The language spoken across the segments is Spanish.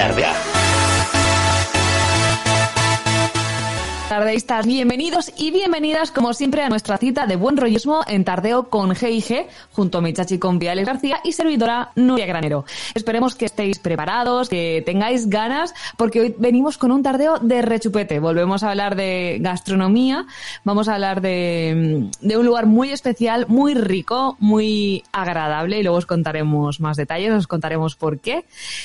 Dardeá. Bienvenidos y bienvenidas como siempre a nuestra cita de buen rollismo en Tardeo con G&G junto a mi chachi con Viales García y servidora Nuria Granero. Esperemos que estéis preparados, que tengáis ganas porque hoy venimos con un tardeo de rechupete. Volvemos a hablar de gastronomía, vamos a hablar de, de un lugar muy especial, muy rico, muy agradable y luego os contaremos más detalles, os contaremos por qué.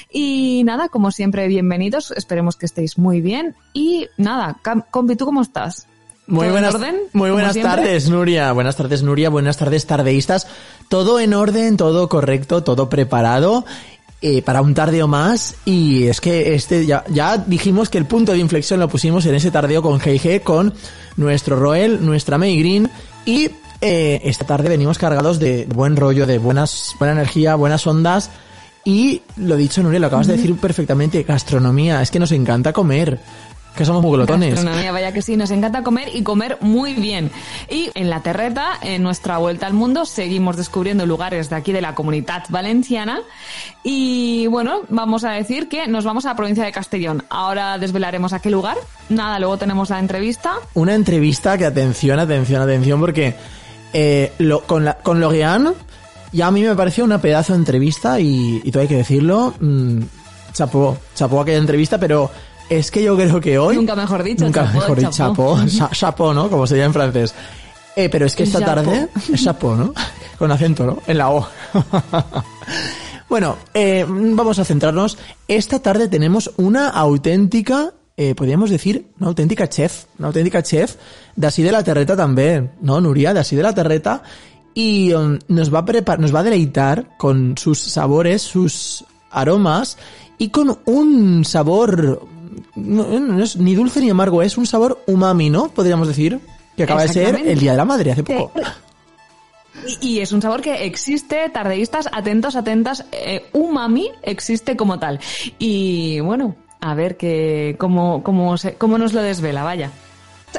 Y nada, como siempre, bienvenidos, esperemos que estéis muy bien y nada, con ¿tú cómo estás? Muy buenas, orden, muy buenas tardes, Nuria. Buenas tardes, Nuria. Buenas tardes, tardeístas. Todo en orden, todo correcto, todo preparado. Eh, para un tardeo más y es que este ya, ya dijimos que el punto de inflexión lo pusimos en ese tardeo con GG con nuestro Roel, nuestra May Green y eh, esta tarde venimos cargados de buen rollo, de buenas, buena energía, buenas ondas y lo dicho Nuria, lo acabas de decir perfectamente, gastronomía, es que nos encanta comer. Que somos muy glotones. Gastronomía, vaya que sí, nos encanta comer y comer muy bien. Y en la terreta, en nuestra vuelta al mundo, seguimos descubriendo lugares de aquí de la comunidad valenciana. Y bueno, vamos a decir que nos vamos a la provincia de Castellón. Ahora desvelaremos a qué lugar. Nada, luego tenemos la entrevista. Una entrevista que atención, atención, atención, porque eh, lo, con, la, con Loguean ya a mí me pareció una pedazo de entrevista y, y todo hay que decirlo. Mmm, chapó, chapó aquella entrevista, pero es que yo creo que hoy... Nunca mejor dicho. Nunca mejor dicho, chapeau, chapeau, ¿no? Como se dice en francés. Eh, pero es que esta tarde... Es chapeau, ¿no? Con acento, ¿no? En la O. bueno, eh, vamos a centrarnos. Esta tarde tenemos una auténtica... Eh, podríamos decir, una auténtica chef, una auténtica chef de así de la terreta también, ¿no, Nuria? De así de la terreta y um, nos va a prepar, nos va a deleitar con sus sabores, sus aromas y con un sabor no, no es ni dulce ni amargo, es un sabor umami, ¿no? Podríamos decir que acaba de ser el Día de la Madre hace poco. Y, y es un sabor que existe, tardeístas, atentos, atentas, eh, umami existe como tal. Y bueno, a ver que cómo, cómo, se- cómo nos lo desvela, vaya.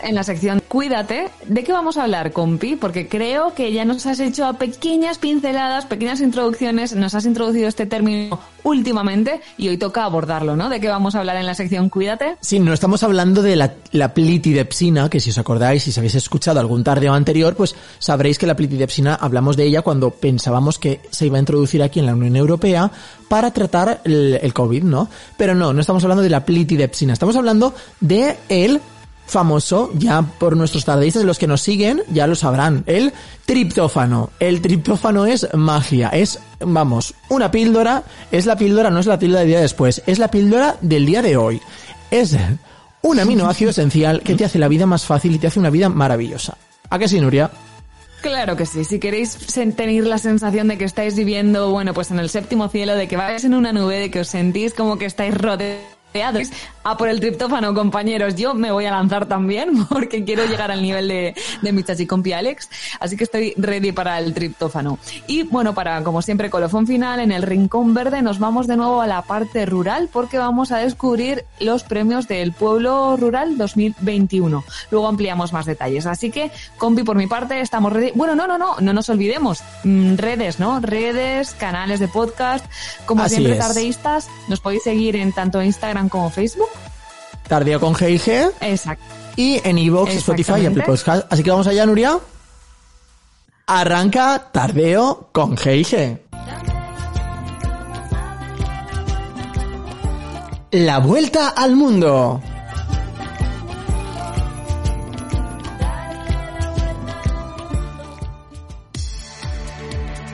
En la sección Cuídate, ¿de qué vamos a hablar, compi? Porque creo que ya nos has hecho pequeñas pinceladas, pequeñas introducciones, nos has introducido este término últimamente y hoy toca abordarlo, ¿no? ¿De qué vamos a hablar en la sección Cuídate? Sí, no estamos hablando de la, plitidepsina, que si os acordáis, si os habéis escuchado algún tardeo anterior, pues sabréis que la plitidepsina hablamos de ella cuando pensábamos que se iba a introducir aquí en la Unión Europea para tratar el, el COVID, ¿no? Pero no, no estamos hablando de la plitidepsina, estamos hablando de el famoso, ya por nuestros tardeístas, los que nos siguen ya lo sabrán, el triptófano. El triptófano es magia, es, vamos, una píldora, es la píldora, no es la píldora del día después, es la píldora del día de hoy. Es un aminoácido esencial que te hace la vida más fácil y te hace una vida maravillosa. ¿A qué sí, Nuria? Claro que sí. Si queréis tener la sensación de que estáis viviendo, bueno, pues en el séptimo cielo, de que vais en una nube, de que os sentís como que estáis rodeados. A por el triptófano, compañeros. Yo me voy a lanzar también porque quiero llegar al nivel de, de mi chachi compi Alex. Así que estoy ready para el triptófano. Y bueno, para, como siempre, colofón final, en el Rincón Verde nos vamos de nuevo a la parte rural porque vamos a descubrir los premios del Pueblo Rural 2021. Luego ampliamos más detalles. Así que, compi, por mi parte, estamos ready. Bueno, no, no, no, no nos olvidemos. Mm, redes, ¿no? Redes, canales de podcast. Como Así siempre, es. tardeístas, nos podéis seguir en tanto Instagram como Facebook. Tardeo con GIG Exacto. y en iVoox, Spotify y Apple. Podcast. Así que vamos allá, Nuria. Arranca Tardeo con GIG. La vuelta al mundo.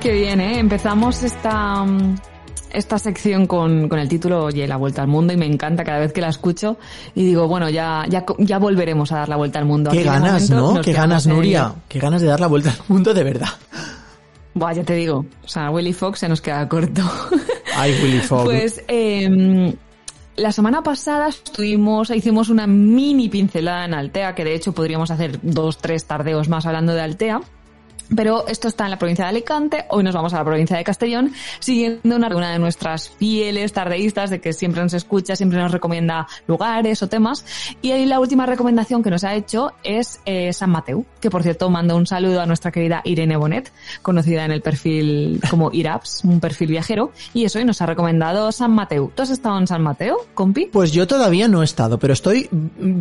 Qué bien, ¿eh? Empezamos esta, mm, esta sección con, con, el título Oye, la vuelta al mundo y me encanta cada vez que la escucho y digo, bueno, ya, ya, ya volveremos a dar la vuelta al mundo. Qué ganas, ¿no? Qué ganas, Nuria. Qué ganas de dar la vuelta al mundo de verdad. Buah, ya te digo. O sea, Willy Fox se nos queda corto. Ay, Willy Fox. Pues, eh, la semana pasada estuvimos, hicimos una mini pincelada en Altea, que de hecho podríamos hacer dos, tres tardeos más hablando de Altea. Pero esto está en la provincia de Alicante, hoy nos vamos a la provincia de Castellón, siguiendo una, de nuestras fieles tardeístas de que siempre nos escucha, siempre nos recomienda lugares o temas. Y ahí la última recomendación que nos ha hecho es eh, San Mateo, que por cierto mando un saludo a nuestra querida Irene Bonet, conocida en el perfil como Iraps, un perfil viajero, y eso hoy nos ha recomendado San Mateo. ¿Tú has estado en San Mateo, compi? Pues yo todavía no he estado, pero estoy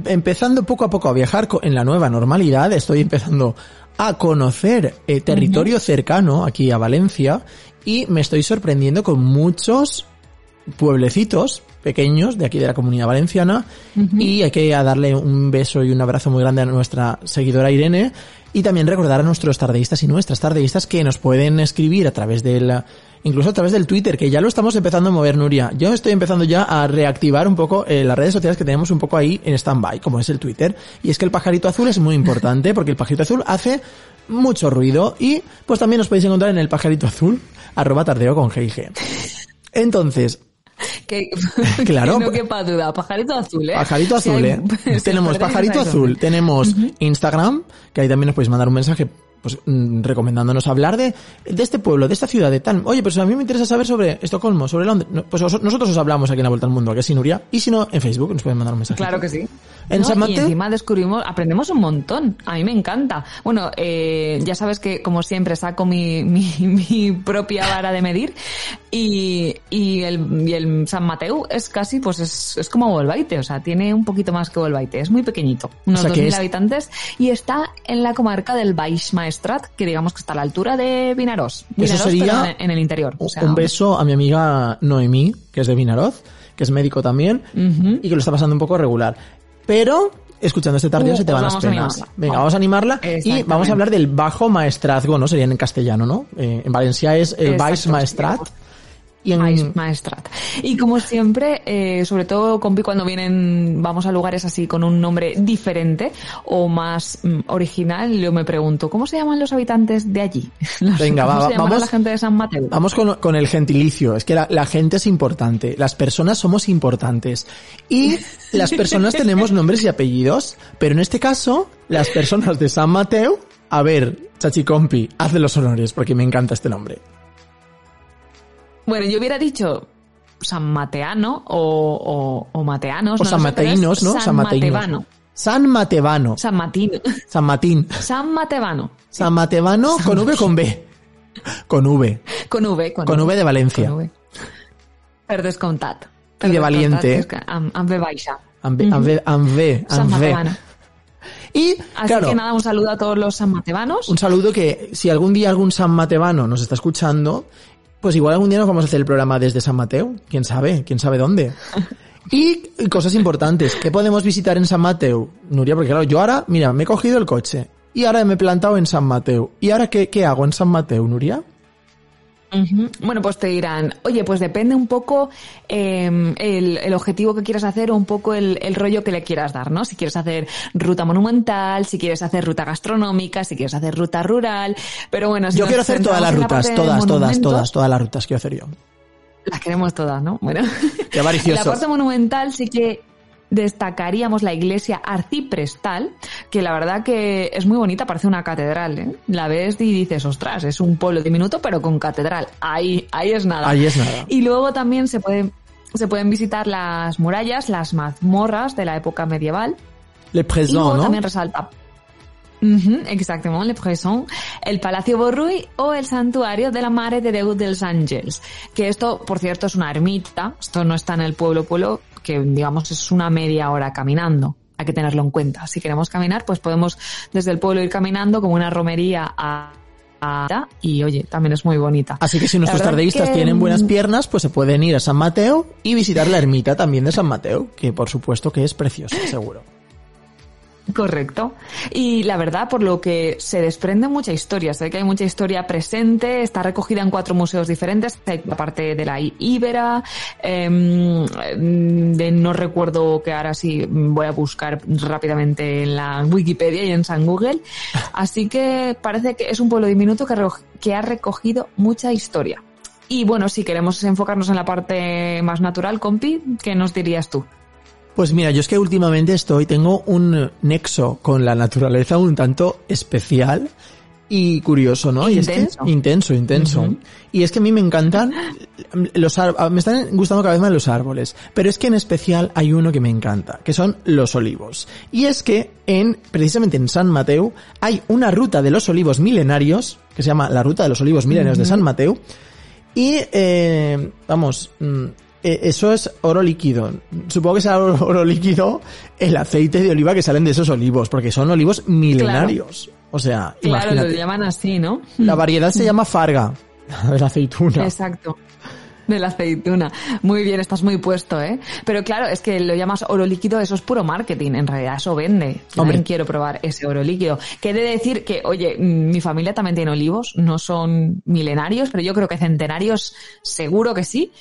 empezando poco a poco a viajar en la nueva normalidad, estoy empezando a conocer eh, territorio cercano aquí a Valencia y me estoy sorprendiendo con muchos pueblecitos pequeños de aquí de la comunidad valenciana y hay que darle un beso y un abrazo muy grande a nuestra seguidora Irene y también recordar a nuestros tardeístas y nuestras tardeístas que nos pueden escribir a través del incluso a través del Twitter, que ya lo estamos empezando a mover, Nuria. Yo estoy empezando ya a reactivar un poco eh, las redes sociales que tenemos un poco ahí en stand-by, como es el Twitter. Y es que el pajarito azul es muy importante, porque el pajarito azul hace mucho ruido y pues también os podéis encontrar en el pajarito azul, arroba tardeo con GIG. Entonces, que, claro. Que no quepa duda. Pajarito azul, ¿eh? Pajarito azul, ¿eh? tenemos pajarito azul, tenemos Instagram, que ahí también nos podéis mandar un mensaje pues mm, recomendándonos hablar de, de este pueblo, de esta ciudad, de tal. Oye, pero a mí me interesa saber sobre Estocolmo, sobre Londres. Pues nosotros os hablamos aquí en la Vuelta al Mundo, que es Nuria. Y si no, en Facebook nos pueden mandar un mensaje. Claro que sí. En San Y encima descubrimos, aprendemos un montón. A mí me encanta. Bueno, eh, ya sabes que como siempre saco mi, mi, mi propia vara de medir y, y, el, y el San Mateo es casi, pues es, es como Volvaite, o sea, tiene un poquito más que Volvaite. Es muy pequeñito, unos O sea, que 2.000 es- habitantes y está en la comarca del Baix Maestrat, que digamos que está a la altura de Vinaroz. Vinaroz, sería pero en, el interior. O sea, un beso a mi amiga Noemí, que es de Vinaroz, que es médico también, y que lo está pasando un poco regular. Pero, escuchando este tardío Uh, se te pues van las vamos a penas. Venga, Vamos. a animarla y vamos a hablar del bajo maestrazgo, ¿no? Sería en castellano, ¿no? Eh, en Valencia es el Baix Maestrat. Y en, Maes- Maestrat. Y como siempre, eh, sobre todo, compi, cuando vienen, vamos a lugares así con un nombre diferente o más mm, original, yo me pregunto, ¿cómo se llaman los habitantes de allí? Los- Venga, ¿Cómo va, se vamos- la gente de San Mateo? Vamos con, con el gentilicio. Es que la, la gente es importante. Las personas somos importantes. Y las personas tenemos nombres y apellidos. Pero en este caso, las personas de San Mateo, a ver, Chachicompi, hazle los honores porque me encanta este nombre. Bueno, yo hubiera dicho San Mateano o, o, o Mateanos. O no San Mateinos, ¿no? San Matevano. San Matevano. San Matino. San Matín. San Matevano. San Matevano con V o con B. Con V. Con V. Con, Con V de Valencia. Con V. Per. Y de valiente. És que Amb, amb V baixa. Amb, amb, V- amb V. San V. Matevano. Y, Así claro, que nada, un saludo a todos los sanmatevanos. un saludo que si algún día algún San Matevano nos está escuchando, pues igual algún día nos vamos a hacer el programa desde San Mateo. ¿Quién sabe? ¿Quién sabe dónde? Y cosas importantes. ¿Qué podemos visitar en San Mateo? Nuria, porque claro, yo ahora, mira, me he cogido el coche. Y ahora me he plantado en San Mateo. ¿Y ahora qué, qué hago en San Mateo, Nuria? Bueno, pues te dirán, oye, pues depende un poco eh, el, el objetivo que quieras hacer o un poco el, el rollo que le quieras dar, ¿no? Si quieres hacer ruta monumental, si quieres hacer ruta gastronómica, si quieres hacer ruta rural, pero bueno, si Yo quiero hacer todas las la rutas, todas, todas, todas, todas las rutas quiero hacer yo. Las queremos todas, ¿no? Bueno. Qué la parte monumental sí que destacaríamos la iglesia arciprestal, que la verdad que es muy bonita, parece una catedral, ¿eh? La ves y dices, ostras, es un pueblo diminuto pero con catedral. Ahí, ahí es nada. Ahí es nada. Y luego también se pueden, se pueden visitar las murallas, las mazmorras de la época medieval. Le Y présent, luego ¿no? también resalta. Ujú, exactamente, Le Présent, el Palacio Borruy o el Santuario de la Mare de Déu dels Àngels. Que esto, por cierto, es una ermita. Esto no está en el pueblo pueblo, que digamos es una media hora caminando. Hay que tenerlo en cuenta. Si queremos caminar, pues podemos desde el pueblo ir caminando como una romería a, y oye, también es muy bonita. Así que si nuestros tardeístas que, tienen buenas mm, piernas, pues se pueden ir a San Mateo y visitar la ermita también de San Mateo, que por supuesto que es preciosa, seguro. Correcto. Y la verdad, por lo que se desprende mucha historia. Sé que hay mucha historia presente, está recogida en cuatro museos diferentes. Hay la parte de la Ibera, em, de no recuerdo que ahora sí voy a buscar rápidamente en la Wikipedia y en San Google. Así que parece que es un pueblo diminuto que, que ha recogido mucha historia. Y bueno, si queremos enfocarnos en la parte más natural, compi, ¿qué nos dirías tú? Pues mira, yo es que últimamente estoy, tengo un nexo con la naturaleza un tanto especial y curioso, ¿no? Intenso. Y es que, intenso, intenso. Y es que a mí me encantan los me están gustando cada vez más los árboles, pero es que en especial hay uno que me encanta, que son los olivos. Y es que en precisamente en San Mateo hay una ruta de los olivos milenarios que se llama la ruta de los olivos milenarios de San Mateo y eh, vamos, mm, eso es oro líquido. Supongo que será oro, líquido el aceite de oliva que salen de esos olivos, porque son olivos milenarios. Claro. O sea, claro, imagínate. lo llaman así, ¿no? La variedad se llama farga, de la aceituna. Exacto. De la aceituna. Muy bien, estás muy puesto, ¿eh? Pero claro, es que lo llamas oro líquido, eso es puro marketing, en realidad, eso vende. También quiero probar ese oro líquido. Que he de decir que, oye, mi familia también tiene olivos, no son milenarios, pero yo creo que centenarios seguro que sí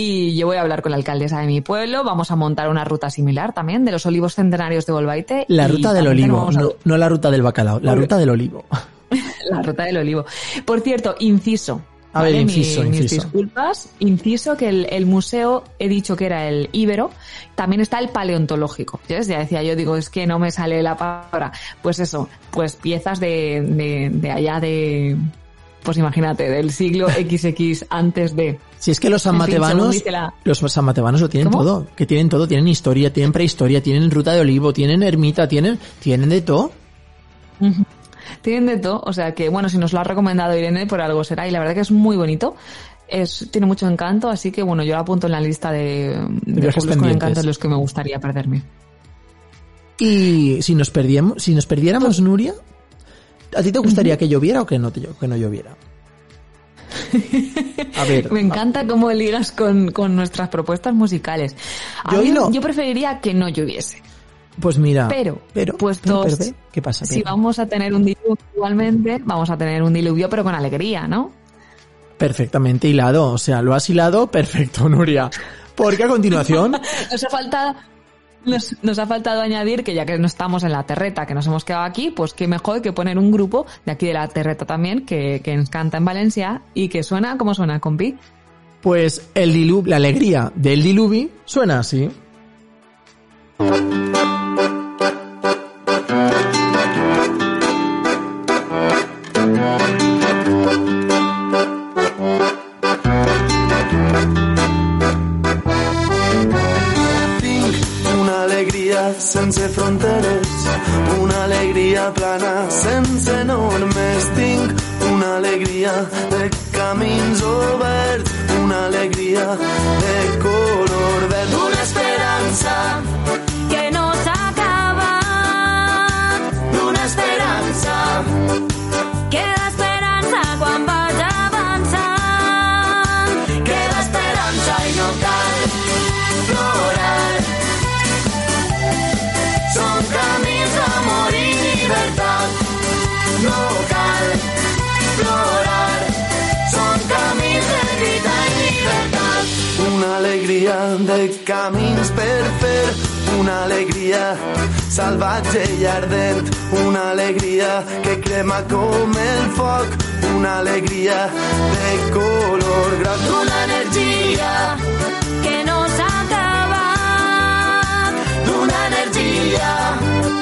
y yo voy a hablar con la alcaldesa de mi pueblo, vamos a montar una ruta similar también de los olivos centenarios de Golbaite. La ruta del olivo, no, no, la ruta del bacalao, la ruta del olivo. la ruta del olivo. Por cierto, inciso. A ver, inciso, Mi, inciso. Mis disculpas. Inciso que el, el, museo, he dicho que era el Ibero, también está el paleontológico. Ya decía yo, digo, es que no me sale la palabra. Pues eso, pues piezas de, de, de allá de, pues imagínate, del siglo XX antes de. Si es que los sanmatebanos, la... los sanmatebanos lo tienen ¿Cómo? todo, que tienen todo, tienen historia, tienen prehistoria, tienen ruta de olivo, tienen ermita, tienen, tienen de todo. Uh -huh. Tienen de todo, o sea que bueno, si nos lo ha recomendado Irene, por algo será, y la verdad que es muy bonito. Es, tiene mucho encanto, así que bueno, yo lo apunto en la lista de, de pueblos con encanto en los que me gustaría perderme. Y si nos perdíamos, si nos perdiéramos, Nuria, ¿A ti te gustaría uh -huh. que lloviera o que no, te, que no lloviera? A ver. Me encanta cómo ligas con, con nuestras propuestas musicales. A yo, mí, lo... yo preferiría que no lloviese. Pues mira. Pero, pero pues pero, dos, pero, ¿qué pasa? Si vamos a tener un diluvio igualmente, vamos a tener un diluvio pero con alegría, ¿no? Perfectamente hilado. O sea, lo has hilado perfecto, Nuria. Porque a continuación. Nos ha faltado nos, nos, ha faltado añadir que ya que no estamos en la terreta, que nos hemos quedado aquí, pues qué mejor que poner un grupo de aquí de la terreta también, que, que canta en Valencia y que suena, ¿cómo suena, compi? Pues el dilu la alegría del diluvi suena así. De camins per fer. Una alegria salvatge i ardent. Una alegria que crema com el foc. Una alegria de color groc. Una energia que no s'acaba, d'una energia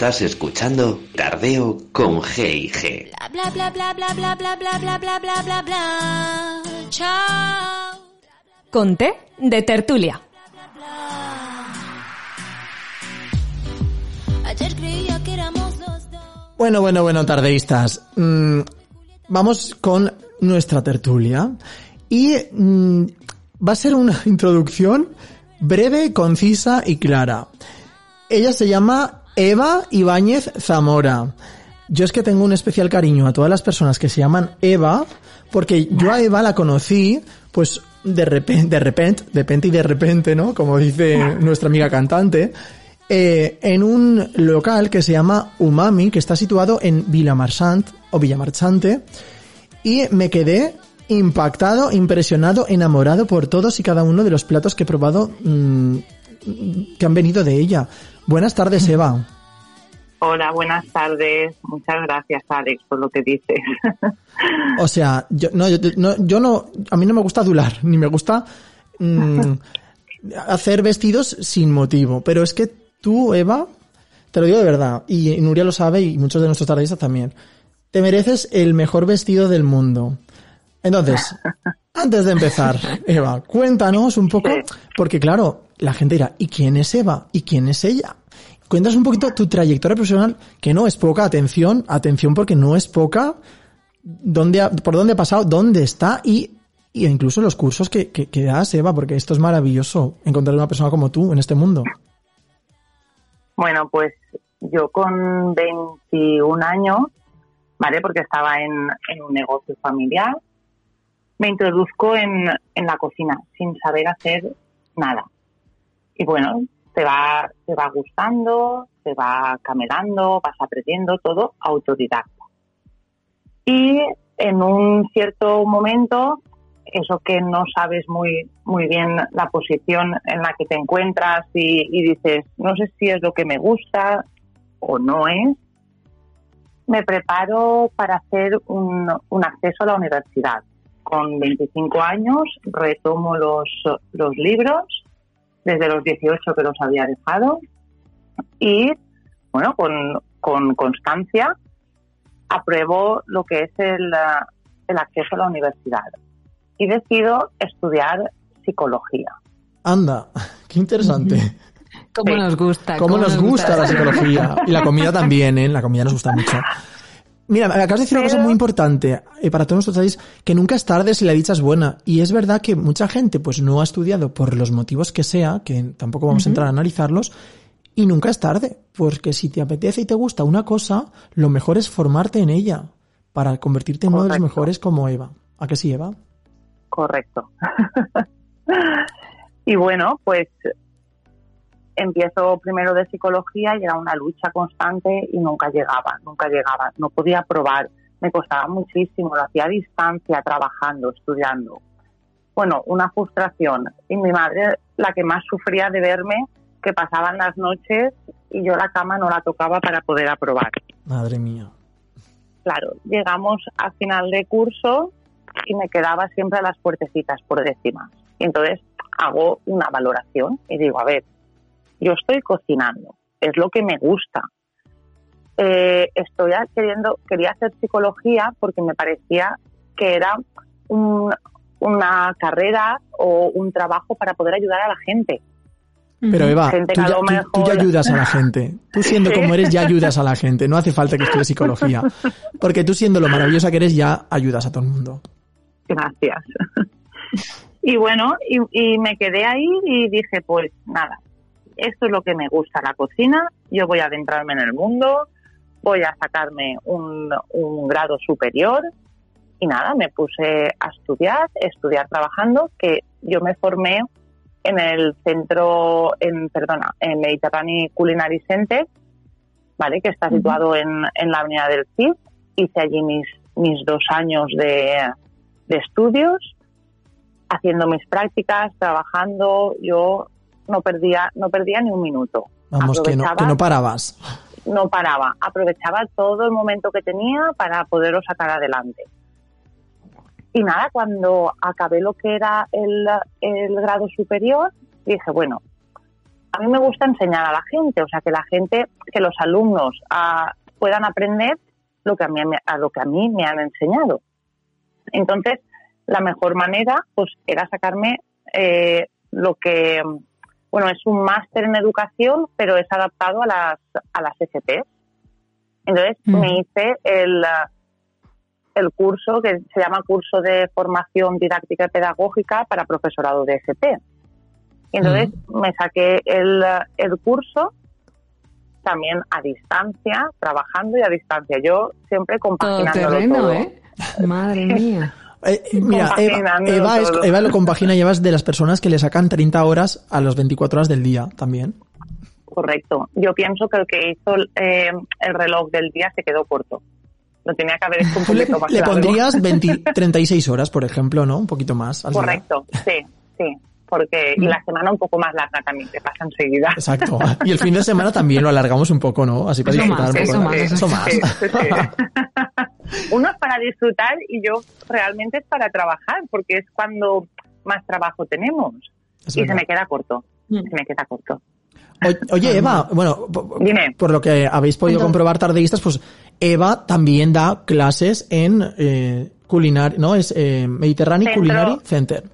Estás escuchando Tardeo con G y G. Bla bla bla bla bla bla bla bla bla bla bla bla. Chao. Con té de tertulia. Ayer creía que éramos los dos. Bueno, bueno, bueno, tardeístas. Mm, vamos con nuestra tertulia. Y mm, va a ser una introducción breve, concisa y clara. Ella se llama Eva Ibáñez Zamora. Yo es que tengo un especial cariño a todas las personas que se llaman Eva, porque yo a Eva la conocí, pues de repente, de repente, de repente y de repente, ¿no? Como dice nuestra amiga cantante, eh, en un local que se llama Umami, que está situado en Villamarchant o Villamarchante, y me quedé impactado, impresionado, enamorado por todos y cada uno de los platos que he probado mm, que han venido de ella. Buenas tardes, Eva. Hola, buenas tardes. Muchas gracias, Alex, por lo que dices. O sea, yo no, yo, no, yo no, a mí no me gusta adular, ni me gusta mm, hacer vestidos sin motivo, pero es que tú, Eva, te lo digo de verdad, y Nuria lo sabe y muchos de nuestros tardistas también, te mereces el mejor vestido del mundo. Entonces, antes de empezar, Eva, cuéntanos un poco, porque claro, la gente dirá, ¿y quién es Eva? ¿Y quién es ella? Cuéntanos un poquito tu trayectoria profesional, que no es poca, atención, atención porque no es poca, dónde por dónde ha pasado, dónde está y, y incluso los cursos que, que, que das, Eva, porque esto es maravilloso, encontrar una persona como tú en este mundo. Bueno, pues yo con 21 años, ¿vale? Porque estaba en, en un negocio familiar, me introduzco en, en la cocina sin saber hacer nada. Y bueno, te va, te va gustando, te va camelando, vas aprendiendo todo autodidacta. Y en un cierto momento, eso que no sabes muy, muy bien la posición en la que te encuentras y, y dices, no sé si es lo que me gusta o no es, me preparo para hacer un, un acceso a la universidad. Con 25 años retomo los, los libros, desde los 18 que los había dejado, y bueno, con, con constancia apruebo lo que es el, el acceso a la universidad y decido estudiar psicología. Anda, qué interesante. ¿Cómo Sí. nos gusta? ¿Cómo nos gusta la psicología? Y la comida también, ¿eh? La comida nos gusta mucho. Mira, me acabas de decir una cosa muy importante eh, para todos nuestros sabéis que nunca es tarde si la dicha es buena. Y es verdad que mucha gente pues no ha estudiado por los motivos que sea, que tampoco vamos a entrar a analizarlos, y nunca es tarde. Porque si te apetece y te gusta una cosa, lo mejor es formarte en ella para convertirte en uno de los mejores como Eva. ¿A qué sí, Eva? Correcto. y bueno, pues empiezo primero de psicología y era una lucha constante y nunca llegaba, nunca llegaba, no podía probar, me costaba muchísimo, lo hacía a distancia, trabajando, estudiando. Bueno, una frustración. Y mi madre, la que más sufría de verme, que pasaban las noches y yo la cama no la tocaba para poder aprobar. Madre mía. Claro, llegamos a final de curso y me quedaba siempre a las puertecitas por décimas. Y entonces hago una valoración y digo, a ver, yo estoy cocinando, es lo que me gusta. Eh, estoy queriendo, quería hacer psicología porque me parecía que era un- una carrera o un trabajo para poder ayudar a la gente. Pero Eva, tú ya, tú- tú ya mejor- ayudas a la gente. Tú siendo como eres ya ayudas a la gente. No hace falta que estudies psicología. Porque tú siendo lo maravillosa que eres ya ayudas a todo el mundo. Gracias. y bueno, y, y me quedé ahí y dije, pues nada, esto es lo que me gusta, la cocina, yo voy a adentrarme en el mundo, voy a sacarme un, un grado superior y nada, me puse a estudiar, estudiar trabajando, que yo me formé en el centro, en, perdona, en Mediterranean Culinary Center, ¿vale? Que está situado en, en la avenida del Cid. Hice allí mis, mis dos años de, de estudios, haciendo mis prácticas, trabajando. Yo no perdía, no perdía ni un minuto. Vamos, que no, que no parabas. no paraba, aprovechaba todo el momento que tenía para poderlo sacar adelante. Y nada, cuando acabé lo que era el, el grado superior, dije, bueno, a mí me gusta enseñar a la gente, o sea, que la gente, que los alumnos ah, puedan aprender lo que a mí, a lo que a mí me han enseñado. Entonces, la mejor manera, pues, era sacarme eh, lo que, bueno, es un máster en educación, pero es adaptado a las, a las FP. Entonces, Mm. me hice el, ah, el curso que se llama Curso de Formación Didáctica y Pedagógica para Profesorado de FP. Y entonces me saqué el, ah, el curso también a distancia, trabajando y a distancia. Yo siempre Todo compaginándolo terreno, todo. ¿eh? Madre mía. Eh, eh, mira, Eva, Eva, es-. Eva lo compagina, llevas de las personas que le sacan 30 horas a las 24 horas del día también. Correcto. Yo pienso que el que hizo eh, el reloj del día se quedó corto. Lo tenía que haber hecho un poquito más le largo. pondrías 20 36 horas, por ejemplo, ¿no? Un poquito más. al día. Correcto, sí, sí. Porque, y la semana un poco más larga también, que pasa enseguida. Exacto. Y el fin de semana también lo alargamos un poco, ¿no? Así para Eso disfrutar más, un eso poco. más, Eso más. Sí, sí, sí. Uno es para disfrutar y yo realmente es para trabajar, porque es cuando más trabajo tenemos. Es y se verdad. me queda corto, Mm. se me queda corto. Oye, Eva, bueno, Dime. por lo que habéis podido comprobar tardeístas, pues Eva también da clases en eh, culinar, ¿no? Es eh, Mediterranean Centro. Culinary Center.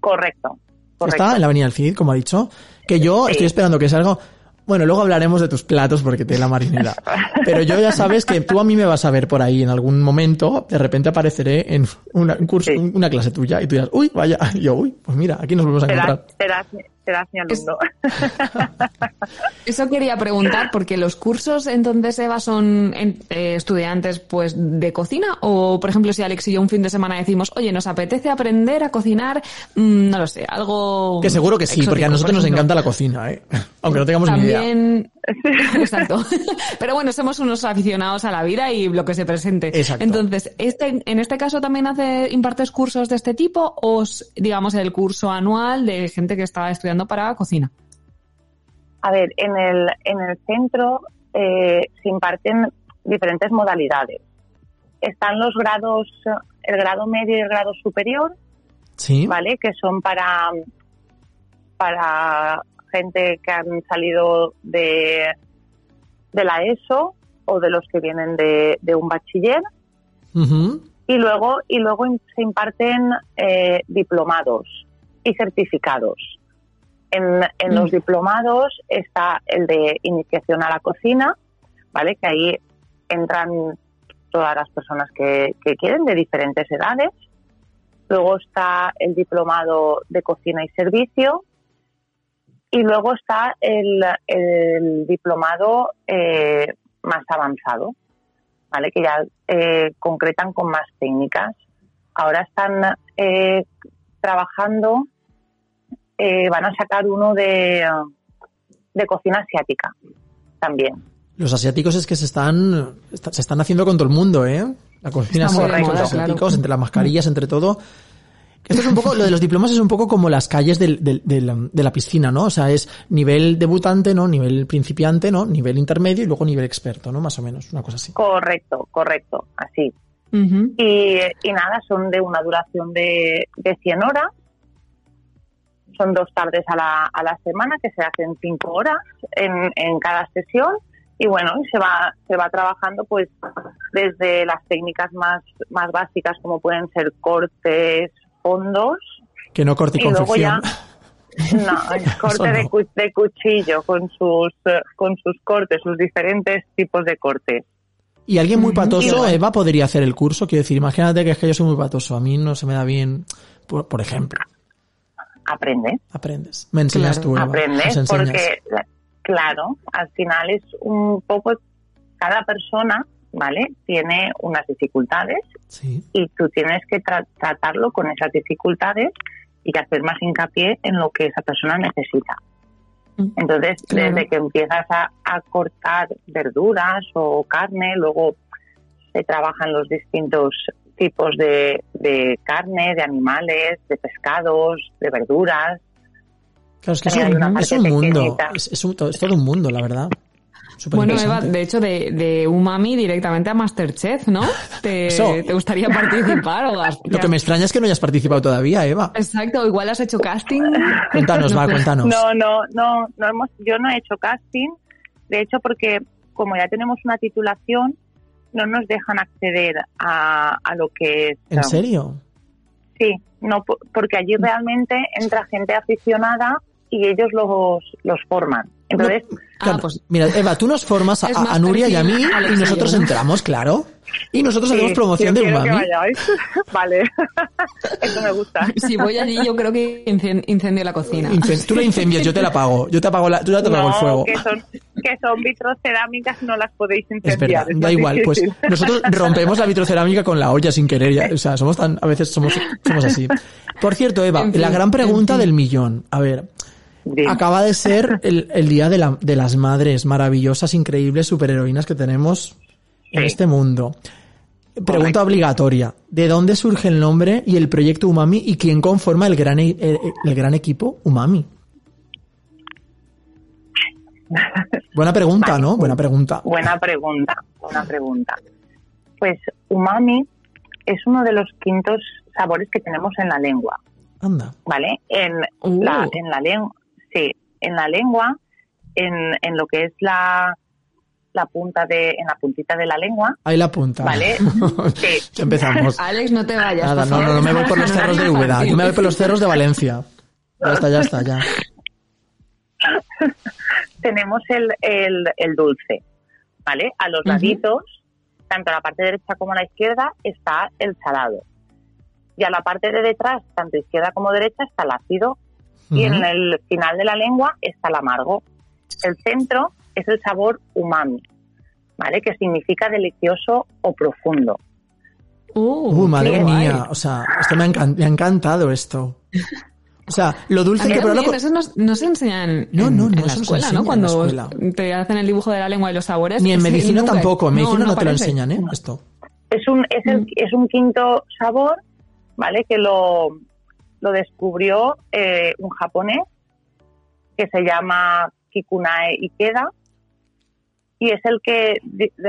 Correcto, correcto. Está en la Avenida del Cid, como ha dicho. Que yo Sí. estoy esperando que salga. Bueno, luego hablaremos de tus platos porque te la marinera. Pero yo ya sabes que tú a mí me vas a ver por ahí en algún momento. De repente apareceré en una, un curso, Sí. una clase tuya y tú dirás, uy, vaya. Y yo, uy, pues mira, aquí nos volvemos a encontrar. serás, serás mi alumno. Eso quería preguntar, porque los cursos entonces, Eva, son en- eh, estudiantes pues de cocina o, por ejemplo, si Alex y yo un fin de semana decimos, oye, nos apetece aprender a cocinar, mm, no lo sé, algo... Que seguro que sí, porque a nosotros por nos encanta la cocina, ¿eh? Aunque no tengamos ni idea. También, exacto. Pero bueno, somos unos aficionados a la vida y lo que se presente. Exacto. Entonces, este, en este caso también hace, impartes cursos de este tipo o, digamos, el curso anual de gente que está estudiando para cocina. A ver, en el, en el centro eh, se imparten diferentes modalidades. Están los grados, el grado medio y el grado superior, Sí. ¿vale? Que son para, para gente que han salido de, de la ESO o de los que vienen de, de un bachiller. Y luego, y luego se imparten eh, diplomados y certificados. En, en Mm. los diplomados está el de iniciación a la cocina, ¿vale? Que ahí entran todas las personas que, que quieren de diferentes edades. Luego está el diplomado de cocina y servicio. Y luego está el, el diplomado eh, más avanzado, ¿vale? Que ya eh, concretan con más técnicas. Ahora están eh, trabajando, eh, van a sacar uno de, de cocina asiática también. Los asiáticos es que se están, está- se están haciendo con todo el mundo, ¿eh? La cocina asiática, los asiáticos, claro. entre las mascarillas, entre todo. Esto es un poco, lo de los diplomas es un poco como las calles del- del- del- de la piscina, ¿no? O sea, es nivel debutante, ¿no? Nivel principiante, ¿no? Nivel intermedio y luego nivel experto, ¿no? Más o menos, una cosa así. Correcto, correcto, así. Y nada, son de una duración de, de 100 horas. Son dos tardes a la, a la semana que se hacen cinco horas en, en cada sesión. Y bueno, y se va, se va trabajando pues desde las técnicas más, más básicas como pueden ser cortes, fondos, Que no corte y Y luego confección. no, el corte de, no. cu- de cuchillo con sus, eh, con sus cortes, sus diferentes tipos de cortes. Y alguien muy patoso, Eva, podría hacer el curso. Quiero decir, imagínate que es que yo soy muy patoso. A mí no se me da bien, por, por ejemplo. Aprende. Aprendes. Me enseñas Claro, tú, Eva. aprendes enseñas. porque la- claro al final es un poco cada persona vale tiene unas dificultades Sí. y tú tienes que tra- tratarlo con esas dificultades y hacer más hincapié en lo que esa persona necesita Mm. entonces Claro. desde que empiezas a, a cortar verduras o carne luego se trabajan los distintos tipos de, de carne de animales de pescados de verduras Claro, es que es un, es mundo. Es, es un- es todo un mundo, la verdad. Súper Bueno, Eva, de hecho, de, de Umami directamente a Masterchef, ¿no? ¿Te. ¿te gustaría participar? O has- Lo que me extraña es que no hayas participado todavía, Eva. Exacto, igual has hecho casting. Cuéntanos, No va, cuéntanos. No, no, no, no hemos, yo no he hecho casting. De hecho, porque como ya tenemos una titulación, no nos dejan acceder a, a lo que es. ¿En serio? Sí, no, po- porque allí realmente entra gente aficionada y ellos los, los forman. Entonces, Claro, Ah, pues- Mira, Eva, tú nos formas a, Nuria y a mí y nosotros ¿no? entramos, claro. Y nosotros sí, hacemos promoción yo de Umami. vale, eso me gusta. Si voy allí, yo creo que incen- incendio la cocina. Incen- Tú la incendias, yo te la pago. Yo te apago, la, tú ya te apago el fuego. que son, que son vitrocerámicas, no las podéis Es incendiar. verdad, es da más igual. Pues nosotros rompemos la vitrocerámica con la olla sin querer. ya, o sea, somos tan, a veces somos, somos así. Por cierto, Eva, En fin, la gran pregunta en fin. del millón. A ver, acaba de ser el, el día de, la- de las madres maravillosas, increíbles superheroínas que tenemos en Sí. este mundo. Pregunta obligatoria. ¿De dónde surge el nombre y el proyecto Umami y quién conforma el gran, e- el, el gran equipo Umami? Buena pregunta, Vale. ¿no? Buena pregunta. Buena pregunta, buena pregunta. Pues umami es uno de los quintos sabores que tenemos en la lengua, Anda. ¿vale? En Uh. la, en la lengua, sí, en la lengua, en, en lo que es la, la punta de, en la puntita de la lengua, Ahí la punta. ¿vale? Sí. Empezamos. Alex, no te vayas. Nada, no, no, no me voy por los cerros de Úbeda, yo me voy por los cerros de Valencia. Ya está, ya está, ya. tenemos el, el, el dulce, ¿vale? A los laditos, tanto a la parte derecha como a la izquierda, está el salado. Y a la parte de detrás, tanto izquierda como derecha, está el ácido. Y en el final de la lengua está el amargo. El centro es el sabor umami, ¿vale? Que significa delicioso o profundo. Uh, Uh, madre mía, o sea, esto me ha, encan- me ha encantado esto. O sea, lo dulce que probarlo con- eso no, no se enseña en, No, en- no, no en la escuela, enseña ¿no? en Cuando la escuela. te hacen el dibujo de la lengua y los sabores. Ni en Sí, medicina nunca- tampoco, en medicina no, te lo enseñan, ¿eh? Esto. Es un, es, el- es un quinto sabor, ¿vale? Que lo, lo descubrió eh, un japonés que se llama Kikunae Ikeda y es el que,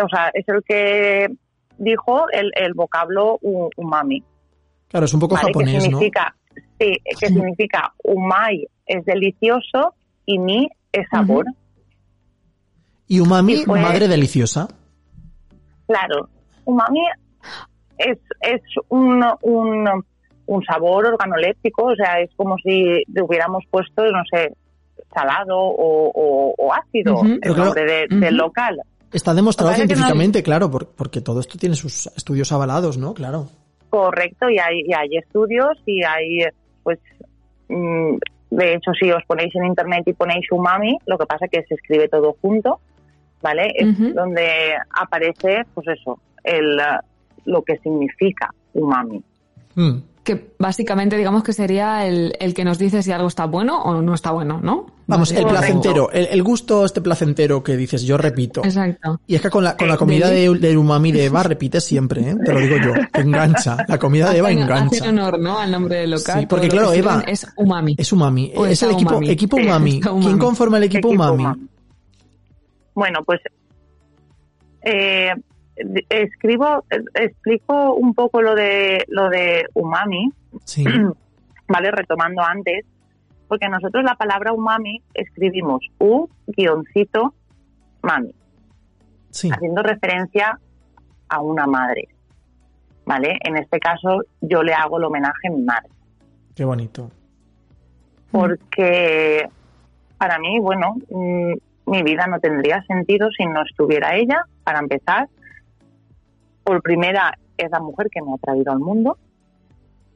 o sea, es el que dijo el, el vocablo umami, Claro, es un poco ¿vale? japonés, que ¿no? Sí, que significa umai es delicioso y mi es sabor. Y umami, Y fue- madre deliciosa. Claro, umami es, es un, un, un sabor organoléptico, o sea, es como si le hubiéramos puesto, no sé, salado o, o- o ácido, el claro, nombre de- del local. Está demostrado no- científicamente, claro, por- porque todo esto tiene sus estudios avalados, ¿no? Claro. Correcto, y hay, y hay estudios y hay, pues, mm, de hecho, si os ponéis en internet y ponéis umami, lo que pasa es que se escribe todo junto, ¿vale? Es donde aparece, pues eso, el, eh, lo que significa umami. Mm. Que básicamente digamos que sería el, el que nos dice si algo está bueno o no está bueno, ¿no? Vamos, el placentero, el, el gusto este placentero que dices, yo repito. Exacto. Y es que con la, con la comida de, de umami de Eva repites siempre, ¿eh? Te lo digo yo. Te engancha. La comida de Eva Hacen- engancha. hacen honor, ¿no? Al nombre del local. Sí, porque claro, Eva, Es umami. Es umami. O es el equipo, umami. equipo umami. ¿Quién conforma el equipo, Equipo umami? umami. Bueno, pues eh, escribo, explico un poco lo de lo de umami, Sí. ¿vale? Retomando antes, porque nosotros la palabra umami escribimos u guioncito mami, Sí. haciendo referencia a una madre, ¿vale? En este caso yo le hago el homenaje a mi madre. Qué bonito. porque para mí, bueno, mm, mi vida no tendría sentido si no estuviera ella, para empezar. Por primera, es la mujer que me ha traído al mundo,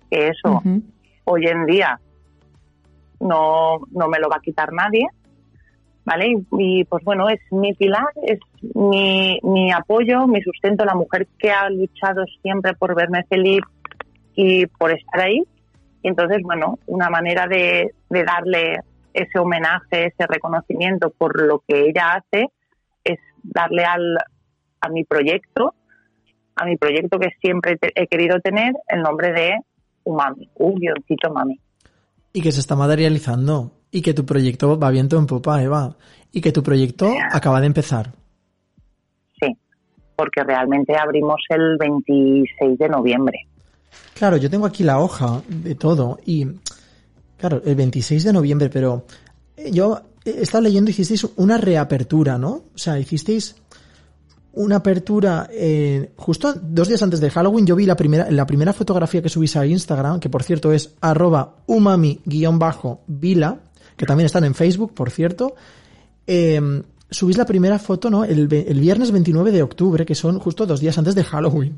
que eso hoy en día no, no me lo va a quitar nadie, ¿vale? Y, pues bueno, es mi pilar, es mi, mi apoyo, mi sustento, la mujer que ha luchado siempre por verme feliz y por estar ahí. Y entonces, bueno, una manera de, de darle ese homenaje, ese reconocimiento por lo que ella hace, es darle al, a mi proyecto, a mi proyecto que siempre te- he querido tener, el nombre de Umami, un guioncito mami. Y que se está materializando. Y que tu proyecto va viento en popa, Eva. Y que tu proyecto acaba de empezar. porque realmente abrimos el 26 de noviembre. Claro, yo tengo aquí la hoja de todo y, claro, el 26 de noviembre, pero eh, yo he estado leyendo, hicisteis una reapertura, ¿no? O sea, hicisteis una apertura eh, justo dos días antes de Halloween. Yo vi la primera, la primera fotografía que subís a Instagram, que por cierto es arroba umami-vila, que también están en Facebook, por cierto. Eh, subís la primera foto, ¿no? El, el viernes 29 de octubre, que son justo dos días antes de Halloween.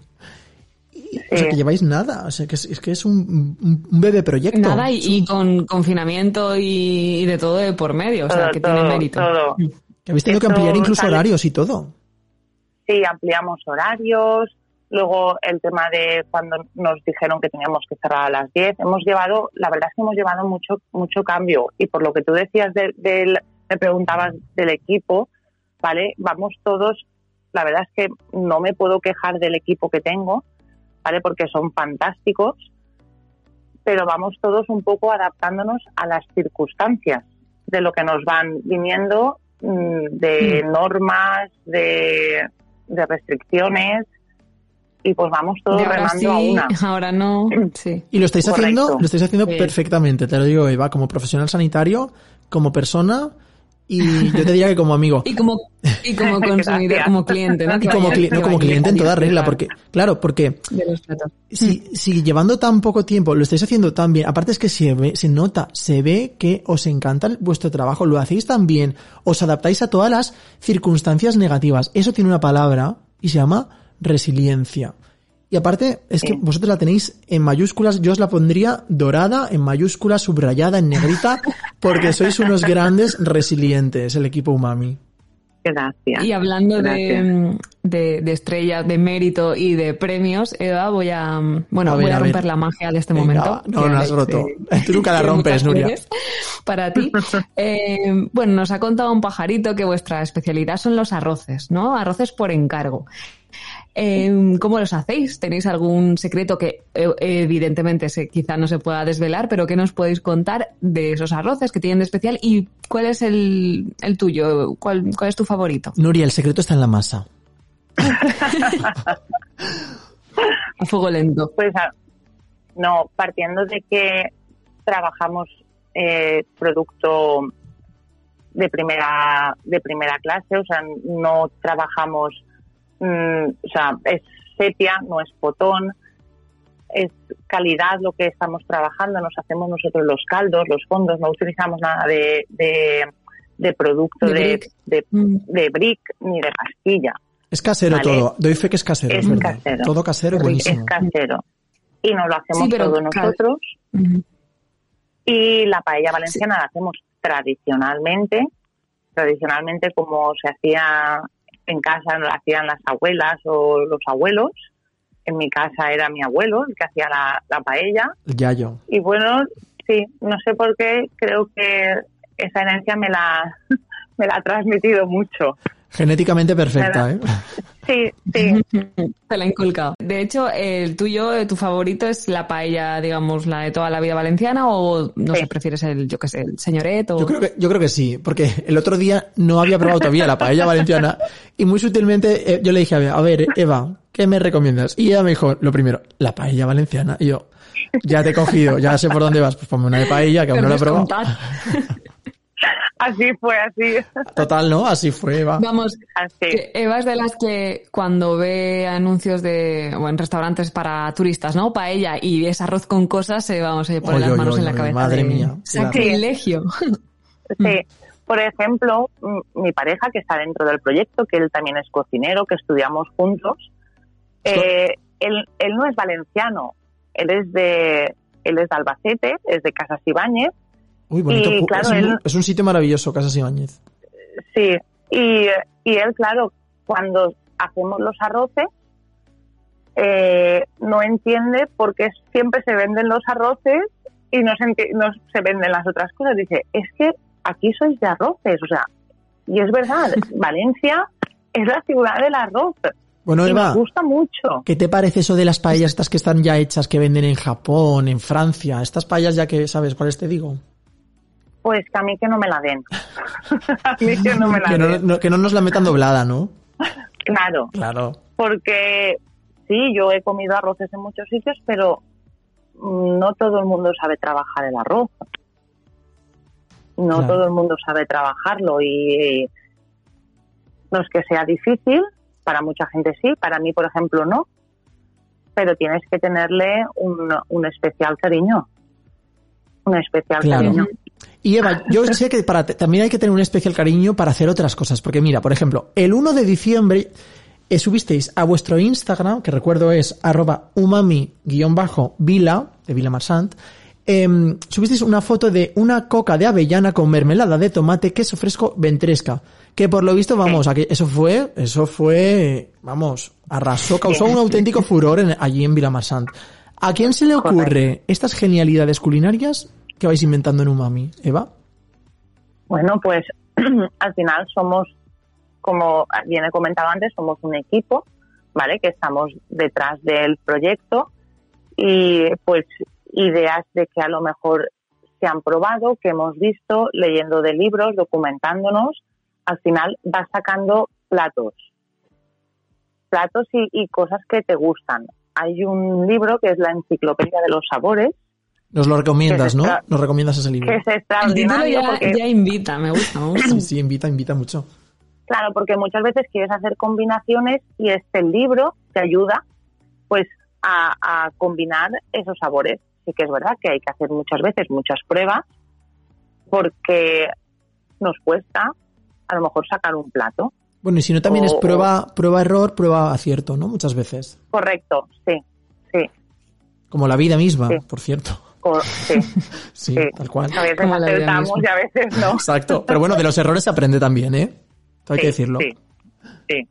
Y- O sea, que lleváis nada. O sea, que es, es que es un, bebé proyecto. Nada, y, Es un- y con confinamiento y, y de todo de por medio, o sea, Todo, que tiene mérito. todo. que habéis tenido que ampliar incluso sale- horarios y todo. Sí, ampliamos horarios. Luego el tema de cuando nos dijeron que teníamos que cerrar a las 10. Hemos llevado, la verdad es que hemos llevado mucho mucho cambio. Y por lo que tú decías de- del, me preguntabas del equipo, ¿vale? Vamos todos, la verdad es que no me puedo quejar del equipo que tengo, ¿vale? Porque son fantásticos, pero vamos todos un poco adaptándonos a las circunstancias de lo que nos van viniendo, mm, de normas, de, de restricciones, y pues vamos todos ahora remando sí, a una. ahora no, sí. Y lo estáis Correcto. haciendo, lo estáis haciendo Sí. perfectamente, te lo digo, Eva, como profesional sanitario, como persona y yo te diría que como amigo. Y como, y como consumidor, como cliente, ¿no? Y como, cli- no, como cliente en toda regla, porque, claro, porque si, si llevando tan poco tiempo lo estáis haciendo tan bien, aparte es que se ve, se nota, se ve que os encanta vuestro trabajo, lo hacéis tan bien, os adaptáis a todas las circunstancias negativas. Eso tiene una palabra y se llama resiliencia. Y aparte, es que vosotros la tenéis en mayúsculas, yo os la pondría dorada, en mayúsculas, subrayada, en negrita, porque sois unos grandes resilientes, el equipo Umami. Gracias. Y hablando de, Gracias. de, de estrellas, de mérito y de premios, Eva, voy a, mm, bueno, A ver, voy a, romper la magia de este Venga, momento. no, no has roto. eh, Tú nunca la rompes, Nuria. Para ti. Eh, bueno, nos ha contado un pajarito que vuestra especialidad son los arroces, ¿no? Arroces por encargo. Eh, ¿Cómo los hacéis? ¿Tenéis algún secreto que eh, evidentemente se, quizá no se pueda desvelar, pero qué nos podéis contar de esos arroces que tienen de especial y cuál es el, el tuyo? ¿Cuál, ¿Cuál es tu favorito? Nuria, el secreto está en la masa. A fuego lento. Pues a- no, partiendo de que trabajamos eh, producto de primera de primera clase, o sea, no trabajamos, mm, o sea, es sepia, no es potón, es calidad lo que estamos trabajando, nos hacemos nosotros los caldos, los fondos, no utilizamos nada de, de, de producto De de, brick. de, Mm. de brick ni de pastilla. Es casero Vale. todo. Doy fe que es casero, es, Es verdad. casero. Todo casero, buenísimo. Es casero. Y nos lo hacemos Sí, pero todo claro. nosotros. Y la paella valenciana la hacemos tradicionalmente, tradicionalmente como se hacía en casa, lo hacían las abuelas o los abuelos. En mi casa era mi abuelo el que hacía la, la paella. El yayo. Y bueno, sí, no sé por qué, creo que esa herencia me la, me la ha transmitido mucho. Genéticamente perfecta, ¿eh? Sí, sí. Te la he inculcado. De hecho, el tuyo, eh, tu favorito es la paella, digamos, la de toda la vida valenciana o, no Sí. sé, prefieres el, yo qué sé, el señoret o... Yo creo que, yo creo que sí, porque el otro día no había probado todavía la paella valenciana y muy sutilmente eh, yo le dije a ver, a ver, Eva, ¿qué me recomiendas? Y ella me dijo, lo primero, la paella valenciana. Y yo, ya te he cogido, ya sé por dónde vas, pues ponme una de paella que aún no la he probado. Así fue, así. Total, ¿no? Así fue, Eva. Vamos, Así. Eva es de las que cuando ve anuncios de, o en restaurantes para turistas, ¿no? Paella y es arroz con cosas, se vamos, se pone Oy, las manos oy, en la oy, cabeza. madre de- mía. Sacrilegio. Sí. Por ejemplo, mm, mi pareja que está dentro del proyecto, que él también es cocinero, que estudiamos juntos, eh, él, él no es valenciano, él es de él es de Albacete, es de Casas Ibáñez, Uy, bonito. Y, claro, es, un, él- es un sitio maravilloso, Casas Ibáñez. sí, y, y él, claro, cuando hacemos los arroces, eh, no entiende por qué siempre se venden los arroces y no se, enti- no se venden las otras cosas. Dice, es que aquí sois de arroces, o sea, y es verdad, Valencia es la ciudad del arroz. Bueno, y Eva, nos gusta mucho. ¿qué te parece eso de las paellas estas que están ya hechas, que venden en Japón, en Francia? Estas paellas ya que sabes cuáles te digo. Pues que a mí que no me la den. a mí que no me la Que no, den. no- que no nos la metan doblada, ¿no? Claro. Claro. porque sí, yo he comido arroces en muchos sitios, pero no todo el mundo sabe trabajar el arroz. No Claro. todo el mundo sabe trabajarlo y no es que sea difícil, para mucha gente sí, para mí, por ejemplo, no, pero tienes que tenerle un, un especial cariño. Un especial Claro. cariño. Y Eva, yo sé que para, también hay que tener un especial cariño para hacer otras cosas. Porque mira, por ejemplo, el 1 de diciembre eh, subisteis a vuestro Instagram, que recuerdo es arroba umami-vila, de Vila Marsant, em, subisteis una foto de una coca de avellana con mermelada de tomate, queso fresco, ventresca. Que por lo visto, vamos, aquí- eso fue, eso fue, vamos, arrasó, causó un auténtico furor en- allí en Vila Marsant. ¿A quién se le ocurre estas genialidades culinarias que vais inventando en Umami, Eva? Bueno, pues al final somos, como bien he comentado antes, somos un equipo, ¿vale? Que estamos detrás del proyecto y pues ideas de que a lo mejor se han probado, que hemos visto, leyendo de libros, documentándonos, al final vas sacando platos, platos y, y cosas que te gustan. Hay un libro que es la Enciclopedia de los Sabores, Nos lo recomiendas, ¿no? Nos recomiendas ese que libro. es El título extraordinario ya, porque ya invita, me gusta, me gusta. Sí, sí, invita, invita mucho. Claro, porque muchas veces quieres hacer combinaciones y este libro te ayuda pues a, a combinar esos sabores. Sí que es verdad que hay que hacer muchas veces muchas pruebas porque nos cuesta a lo mejor sacar un plato. Bueno, y si no también es prueba, prueba error, prueba acierto, ¿no? Muchas veces. Correcto, sí, sí, Como la vida misma, Sí. por cierto. Sí. Sí, Sí. tal cual. A veces acertamos y a veces no. Exacto. Pero bueno, de los errores se aprende también, ¿eh? Hay que decirlo. Sí, sí.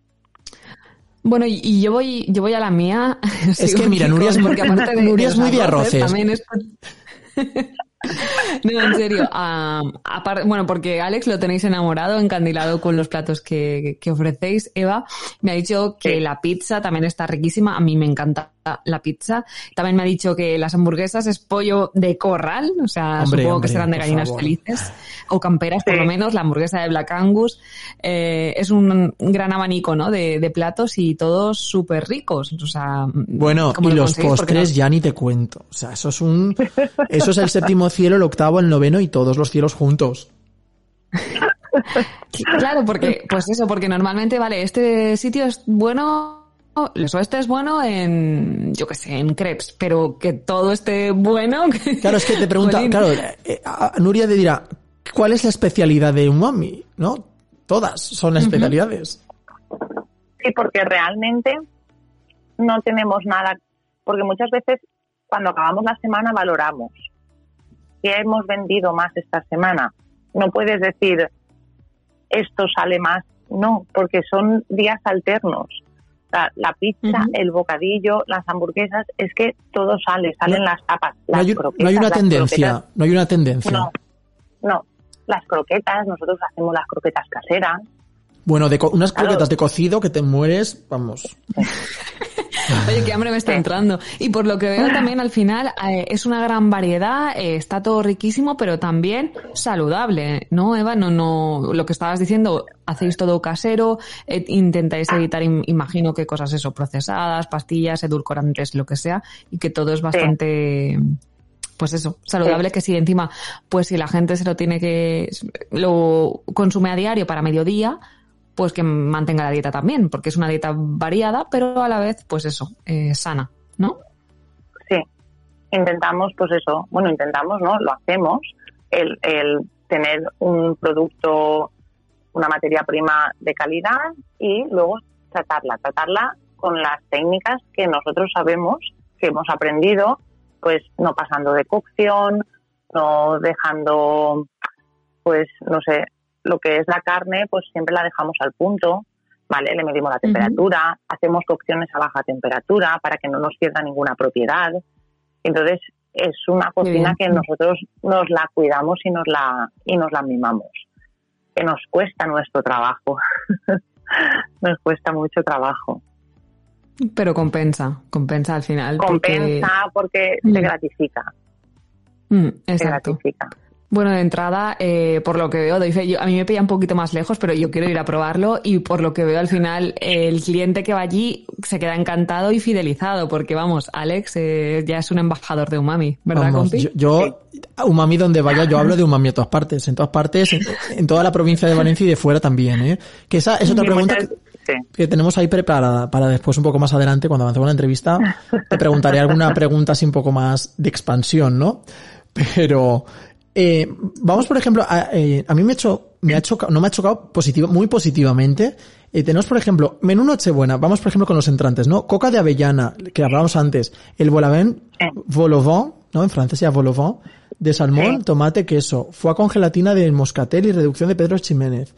Bueno, y, y yo voy yo voy a la mía. Es que mira, Nuria es de- Nuria es muy de arroces. También es... No, en serio. ah, apar- bueno, porque Alex lo tenéis enamorado, encandilado con los platos que, que ofrecéis. Eva me ha dicho que Sí. la pizza también está riquísima. A mí me encanta la pizza. También me ha dicho que las hamburguesas es pollo de corral. O sea, Hombre, supongo hombre, que serán de por gallinas favor. felices. O camperas, por Sí. lo menos. La hamburguesa de Black Angus. Eh, es un gran abanico, ¿no? De, de platos y todos súper ricos. O sea, Bueno, ¿cómo y lo los postres no- ya ni te cuento. O sea, eso es un, eso es el séptimo cielo, el octavo, el noveno y todos los cielos juntos. Claro, porque, pues eso, porque normalmente, vale, este sitio es bueno, o este es bueno en, yo qué sé, en crepes, pero que todo esté bueno. Claro, es que te pregunta, claro, eh, a- a Nuria te dirá, ¿cuál es la especialidad de umami? ¿No? Todas son especialidades. Sí, porque realmente no tenemos nada, porque muchas veces cuando acabamos la semana valoramos qué hemos vendido más esta semana. No puedes decir esto sale más, no, porque son días alternos. La pizza, el bocadillo, las hamburguesas, es que todo sale, salen las tapas, No las hay, un- croquetas. no hay una tendencia, croquetas. no hay una tendencia. No, no. Las croquetas, nosotros hacemos las croquetas caseras. Bueno, de co- unas Claro. croquetas de cocido que te mueres, vamos. Oye, qué hambre me está entrando. Y por lo que veo también al final eh, es una gran variedad, eh, está todo riquísimo, pero también saludable, ¿no, Eva? No, no, lo que estabas diciendo, hacéis todo casero, eh, intentáis evitar, im- imagino que cosas eso, procesadas, pastillas, edulcorantes, lo que sea, y que todo es bastante, pues eso, saludable, que si encima, pues si la gente se lo tiene que, lo consume a diario para mediodía, pues que mantenga la dieta también, porque es una dieta variada, pero a la vez, pues eso, eh, sana, ¿no? Sí, intentamos, pues eso, bueno, intentamos, ¿no? Lo hacemos, el, el tener un producto, una materia prima de calidad y luego tratarla, tratarla con las técnicas que nosotros sabemos, que hemos aprendido, pues no pasando de cocción, no dejando, pues no sé, lo que es la carne, pues siempre la dejamos al punto, ¿vale? Le medimos la temperatura, hacemos cocciones a baja temperatura para que no nos pierda ninguna propiedad. Entonces, es una cocina que nosotros nos la cuidamos y nos la, y nos la mimamos. Que nos cuesta nuestro trabajo. nos cuesta mucho trabajo. Pero compensa, compensa al final. porque- Compensa porque Mm. se gratifica. Mm, Se exacto. gratifica. Bueno, de entrada, eh, por lo que veo, doy fe, yo- a mí me pilla un poquito más lejos, pero yo quiero ir a probarlo y por lo que veo al final, el cliente que va allí se queda encantado y fidelizado, porque vamos, Alex eh, ya es un embajador de Umami, ¿verdad, Vamos, compi? yo, yo, umami donde vaya, yo hablo de umami a todas partes, en todas partes, en, en toda la provincia de Valencia y de fuera también, ¿eh? Que esa es otra pregunta que, que tenemos ahí preparada para después un poco más adelante, cuando avancemos la entrevista, te preguntaré alguna pregunta así un poco más de expansión, ¿no? Pero, eh, vamos por ejemplo, a, eh, a mí me ha hecho, me ha chocado, no me ha chocado positivo, muy positivamente. Eh, tenemos, por ejemplo, menú Nochebuena, vamos por ejemplo con los entrantes, ¿no? Coca de avellana, que hablábamos antes, el volavent, vol au vent, ¿no? En francés ya vol au vent, de salmón, Sí. tomate, queso, foie con gelatina de moscatel y reducción de Pedro Ximénez.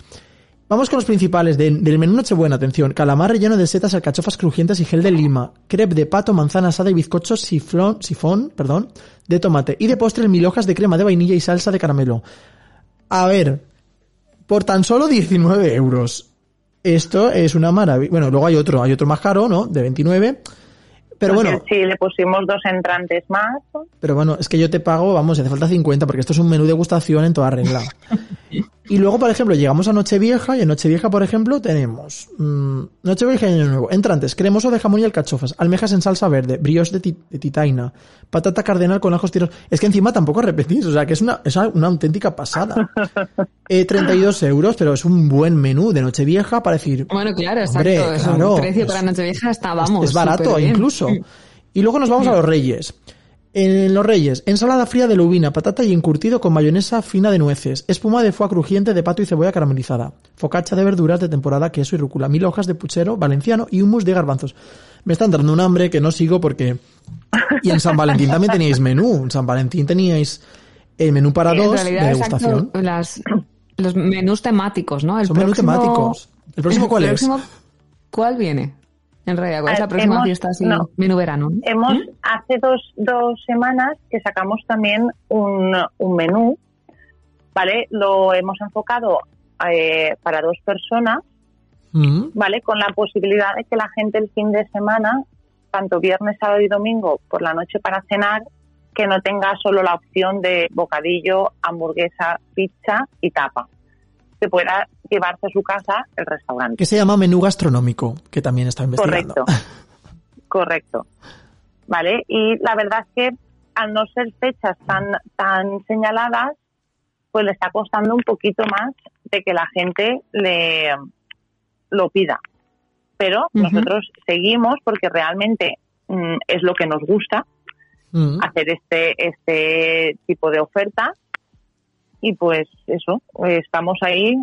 Vamos con los principales de- del menú Nochebuena, atención. Calamar relleno de setas, alcachofas crujientes y gel de lima. Crepe de pato, manzana asada y bizcocho siflón, sifón, perdón, de tomate. Y de postre mil hojas de crema de vainilla y salsa de caramelo. A ver, por tan solo 19 euros. Esto es una maravilla. Bueno, luego hay otro, hay otro más caro, ¿no? De 29. Pero Porque bueno, Si le pusimos dos entrantes más, pero bueno, es que yo te pago, vamos, hace falta 50 porque esto es un menú degustación en toda regla. Y luego, por ejemplo, llegamos a Nochevieja y en Nochevieja, por ejemplo, tenemos mm, Nochevieja y Año Nuevo. Entrantes, cremoso de jamón y alcachofas, almejas en salsa verde, brioche de, ti- de titaina, patata cardenal con ajos tiros. Es que encima tampoco repetís, o sea, que es una, es una auténtica pasada. Eh, 32 euros, pero es un buen menú de Nochevieja para decir, Bueno, claro, exacto. Hombre, es claro, un precio es- para Nochevieja está, vamos. es barato incluso. Y luego nos vamos a los Reyes. En los Reyes, ensalada fría de lubina, patata y encurtido con mayonesa fina de nueces, espuma de foie crujiente de pato y cebolla caramelizada, focaccia de verduras de temporada, queso y rúcula, mil hojas de puchero valenciano y hummus de garbanzos. Me están dando un hambre que no sigo porque... Y en San Valentín también teníais menú. En San Valentín teníais el menú para En dos de degustación. exacto, las, los menús temáticos, ¿no? El Son menús temáticos. ¿El próximo cuál es? próximo- ¿Cuál viene? En realidad, ¿cuál es la Ah, próxima hemos- fiesta así? no. Menú verano. ¿no? hemos ¿Mm? hace dos, dos semanas que sacamos también un, un menú, ¿vale? Lo hemos enfocado eh, para dos personas, Mm. ¿vale? Con la posibilidad de que la gente el fin de semana, tanto viernes, sábado y domingo, por la noche para cenar, que no tenga solo la opción de bocadillo, hamburguesa, pizza y tapa. Que pueda llevarse a su casa el restaurante. Que se llama menú gastronómico, que también está investigando. Correcto. Correcto. ¿Vale? Y la verdad es que al no ser fechas tan, tan señaladas, pues le está costando un poquito más de que la gente le lo pida. Pero nosotros seguimos porque realmente mm, es lo que nos gusta Mm. hacer este este tipo de oferta y pues eso eh, estamos ahí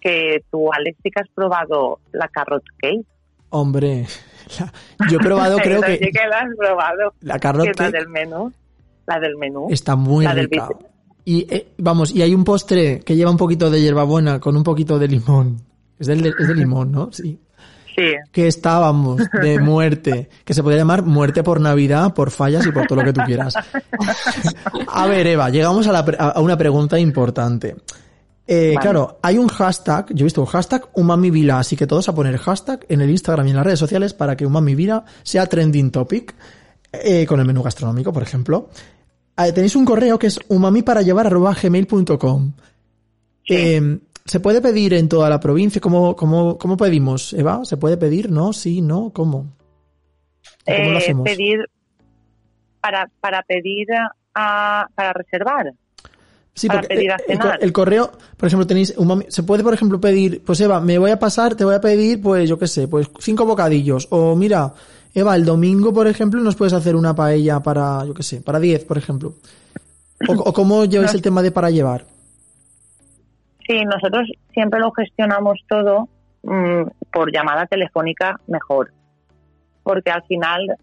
que tú Alex sí que has probado la carrot cake Hombre, la- yo he probado, creo sí que que la has probado la carrot que es la cake del menú la del menú está muy la rica. Y eh, vamos, y hay un postre que lleva un poquito de hierbabuena con un poquito de limón. Es, del, es de limón, ¿no? Sí. Sí Que está, vamos, de muerte. Que se podría llamar muerte por Navidad, por fallas y por todo lo que tú quieras. A ver, Eva, llegamos a, la pre- a una pregunta importante. Eh, Vale. Claro, hay un hashtag, yo he visto un hashtag umamivila, así que todos a poner hashtag en el Instagram y en las redes sociales para que umamivila sea trending topic, eh, con el menú gastronómico, por ejemplo. Eh, tenéis un correo que es umami para llevar gmail.com. Sí. Eh, ¿Se puede pedir en toda la provincia? ¿Cómo, cómo, cómo pedimos, Eva? ¿Se puede pedir? ¿No? ¿Sí? ¿No? ¿Cómo? ¿O ¿Cómo lo Eh, hacemos? pedir para para pedir a, para reservar Sí, para porque pedir a el, cenar. el correo, por ejemplo, tenéis umami- se puede, por ejemplo, pedir, pues Eva, me voy a pasar, te voy a pedir, pues yo qué sé, pues cinco bocadillos. O mira, Eva, el domingo, por ejemplo, nos puedes hacer una paella para, yo qué sé, para diez, por ejemplo. O, o cómo lleváis el tema de para llevar. Sí, nosotros siempre lo gestionamos todo mm, por llamada telefónica mejor, porque al final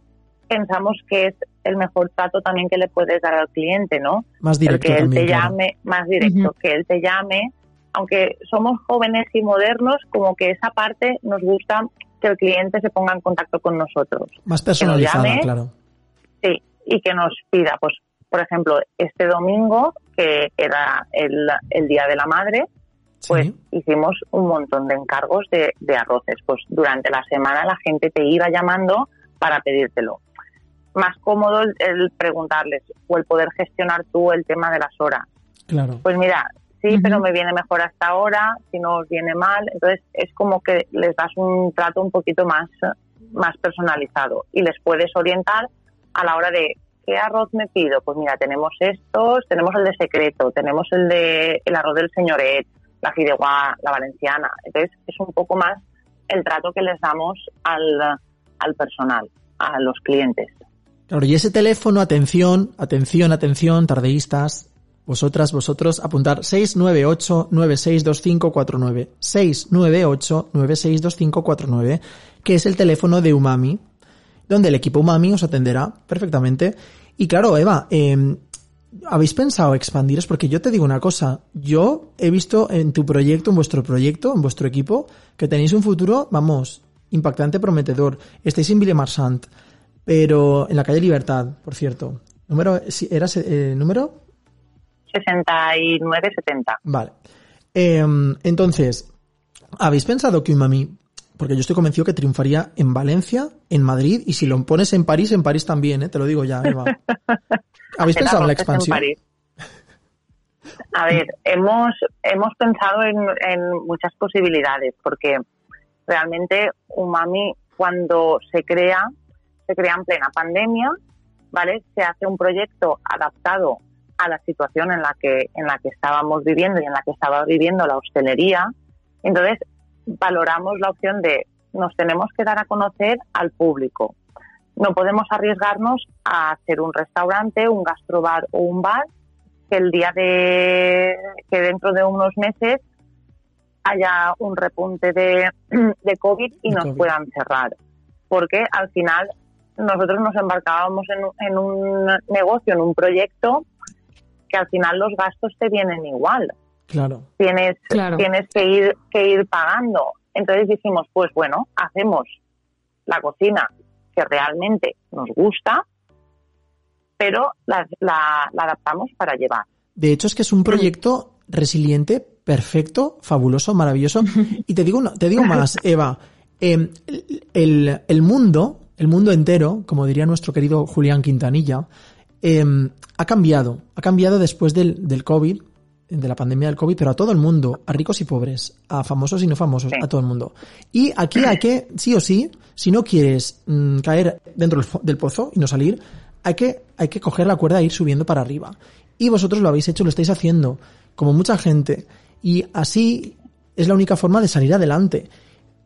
pensamos que es el mejor trato también que le puedes dar al cliente, ¿no? Más el directo que él también. te claro. llame, más directo, que él te llame, aunque somos jóvenes y modernos, como que esa parte nos gusta que el cliente se ponga en contacto con nosotros. Más personalizada, llame, claro. Sí, y que nos pida, pues, por ejemplo, este domingo, que era el, el Día de la Madre, pues Sí. hicimos un montón de encargos de, de arroces. Pues durante la semana la gente te iba llamando para pedírtelo. Más cómodo el, el preguntarles o el poder gestionar tú el tema de las horas. Claro. Pues mira, sí, pero me viene mejor hasta ahora, si no os viene mal. Entonces es como que les das un trato un poquito más, más personalizado y les puedes orientar a la hora de qué arroz me pido. Pues mira, tenemos estos, tenemos el de secreto, tenemos el de el arroz del señoret, la fideuá, la valenciana. Entonces es un poco más el trato que les damos al, al personal, a los clientes. Claro, y ese teléfono, atención, atención, atención, tardeístas, vosotras, vosotros, apuntar 698-962549. 698-962549, que es el teléfono de Umami, donde el equipo Umami os atenderá perfectamente. Y claro, Eva, eh, ¿habéis pensado expandiros? Porque yo te digo una cosa, yo he visto en tu proyecto, en vuestro proyecto, en vuestro equipo, que tenéis un futuro, vamos, impactante, prometedor. Estáis en Ville-Marsant, pero en la calle Libertad, por cierto. ¿Número, ¿Era eh, número? 69-70. Vale. Eh, entonces, ¿habéis pensado que Umami, porque yo estoy convencido que triunfaría en Valencia, en Madrid, y si lo pones en París, en París también, ¿eh? te lo digo ya, Eva. ¿Habéis pensado en la expansión? A ver, hemos, hemos pensado en, en muchas posibilidades, porque realmente Umami, cuando se crea, se crea en plena pandemia, ¿vale? Se hace un proyecto adaptado a la situación en la que, en la que estábamos viviendo y en la que estaba viviendo la hostelería. Entonces, valoramos la opción de nos tenemos que dar a conocer al público. No podemos arriesgarnos a hacer un restaurante, un gastrobar o un bar que el día de que dentro de unos meses haya un repunte de, de COVID y De nos COVID. puedan cerrar. Porque al final nosotros nos embarcábamos en, un- en un negocio, en un proyecto, que al final los gastos te vienen igual Claro. tienes, Claro. tienes que ir, que ir pagando. Entonces dijimos, pues bueno, hacemos la cocina que realmente nos gusta, pero la, la- la adaptamos para llevar. De hecho, es que es un proyecto resiliente, perfecto, fabuloso, maravilloso. Y te digo, te digo más, Eva. eh, el, el mundo, el mundo entero, como diría nuestro querido Julián Quintanilla, eh, ha cambiado. Ha cambiado después del, del COVID, de la pandemia del COVID, pero a todo el mundo, a ricos y pobres, a famosos y no famosos, a todo el mundo. Y aquí hay que, sí o sí, si no quieres mm, caer dentro del, pozo y no salir, hay que, hay que coger la cuerda e ir subiendo para arriba. Y vosotros lo habéis hecho, lo estáis haciendo, como mucha gente. Y así es la única forma de salir adelante.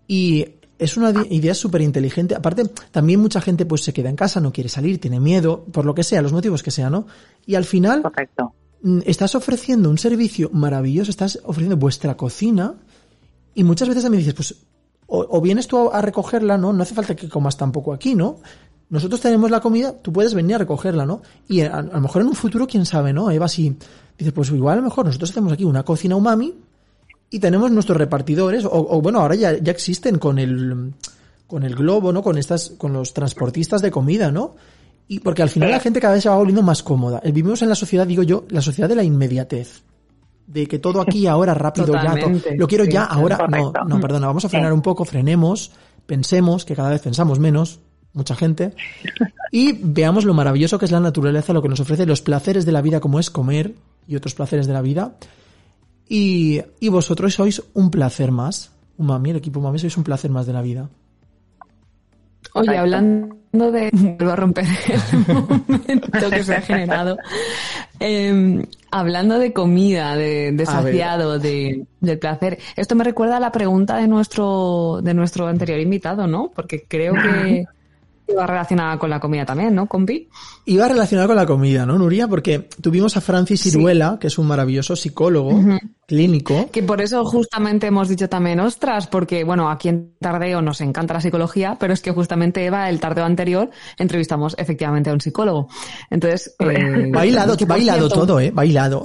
Y es una idea súper inteligente. Aparte, también mucha gente pues se queda en casa, no quiere salir, tiene miedo, por lo que sea, los motivos que sea, ¿no? Y al final, Correcto. Mm, estás ofreciendo un servicio maravilloso, estás ofreciendo vuestra cocina y muchas veces a mí dices, pues, o, vienes tú a, recogerla, ¿no? No hace falta que comas tampoco aquí, ¿no? Nosotros tenemos la comida, tú puedes venir a recogerla, ¿no? Y a, lo mejor en un futuro, quién sabe, ¿no? Eva, si dices, pues igual a lo mejor nosotros hacemos aquí una cocina umami y tenemos nuestros repartidores, o, o bueno, ahora ya, ya existen con el, con el globo, ¿no? Con estas, con los transportistas de comida, ¿no? Y porque al final la gente cada vez se va volviendo más cómoda. Eh, Vivimos en la sociedad, digo yo, la sociedad de la inmediatez. De que todo aquí ahora rápido ya, lo quiero sí, ya, ahora. No, correcto. no, perdona, vamos a frenar un poco, frenemos, pensemos, que cada vez pensamos menos, mucha gente, y veamos lo maravilloso que es la naturaleza, lo que nos ofrece, los placeres de la vida como es comer y otros placeres de la vida. Y, y vosotros sois un placer más. Umami, el equipo Umami, sois un placer más de la vida. Oye, hablando de... Vuelvo a romper el momento que se ha generado. Eh, hablando de comida, de, de saciado, de, del placer. Esto me recuerda a la pregunta de nuestro, de nuestro anterior invitado, ¿no? Porque creo que iba relacionada con la comida también, ¿no, compi? Iba relacionado con la comida, ¿no, Nuria? Porque tuvimos a Francis Ciruela, que es un maravilloso psicólogo clínico. Que por eso justamente hemos dicho también, ostras, porque bueno, aquí en Tardeo nos encanta la psicología, pero es que justamente Eva, el tardeo anterior, entrevistamos efectivamente a un psicólogo. Entonces, eh, Bailado, que por bailado cierto, todo, ¿eh? Bailado.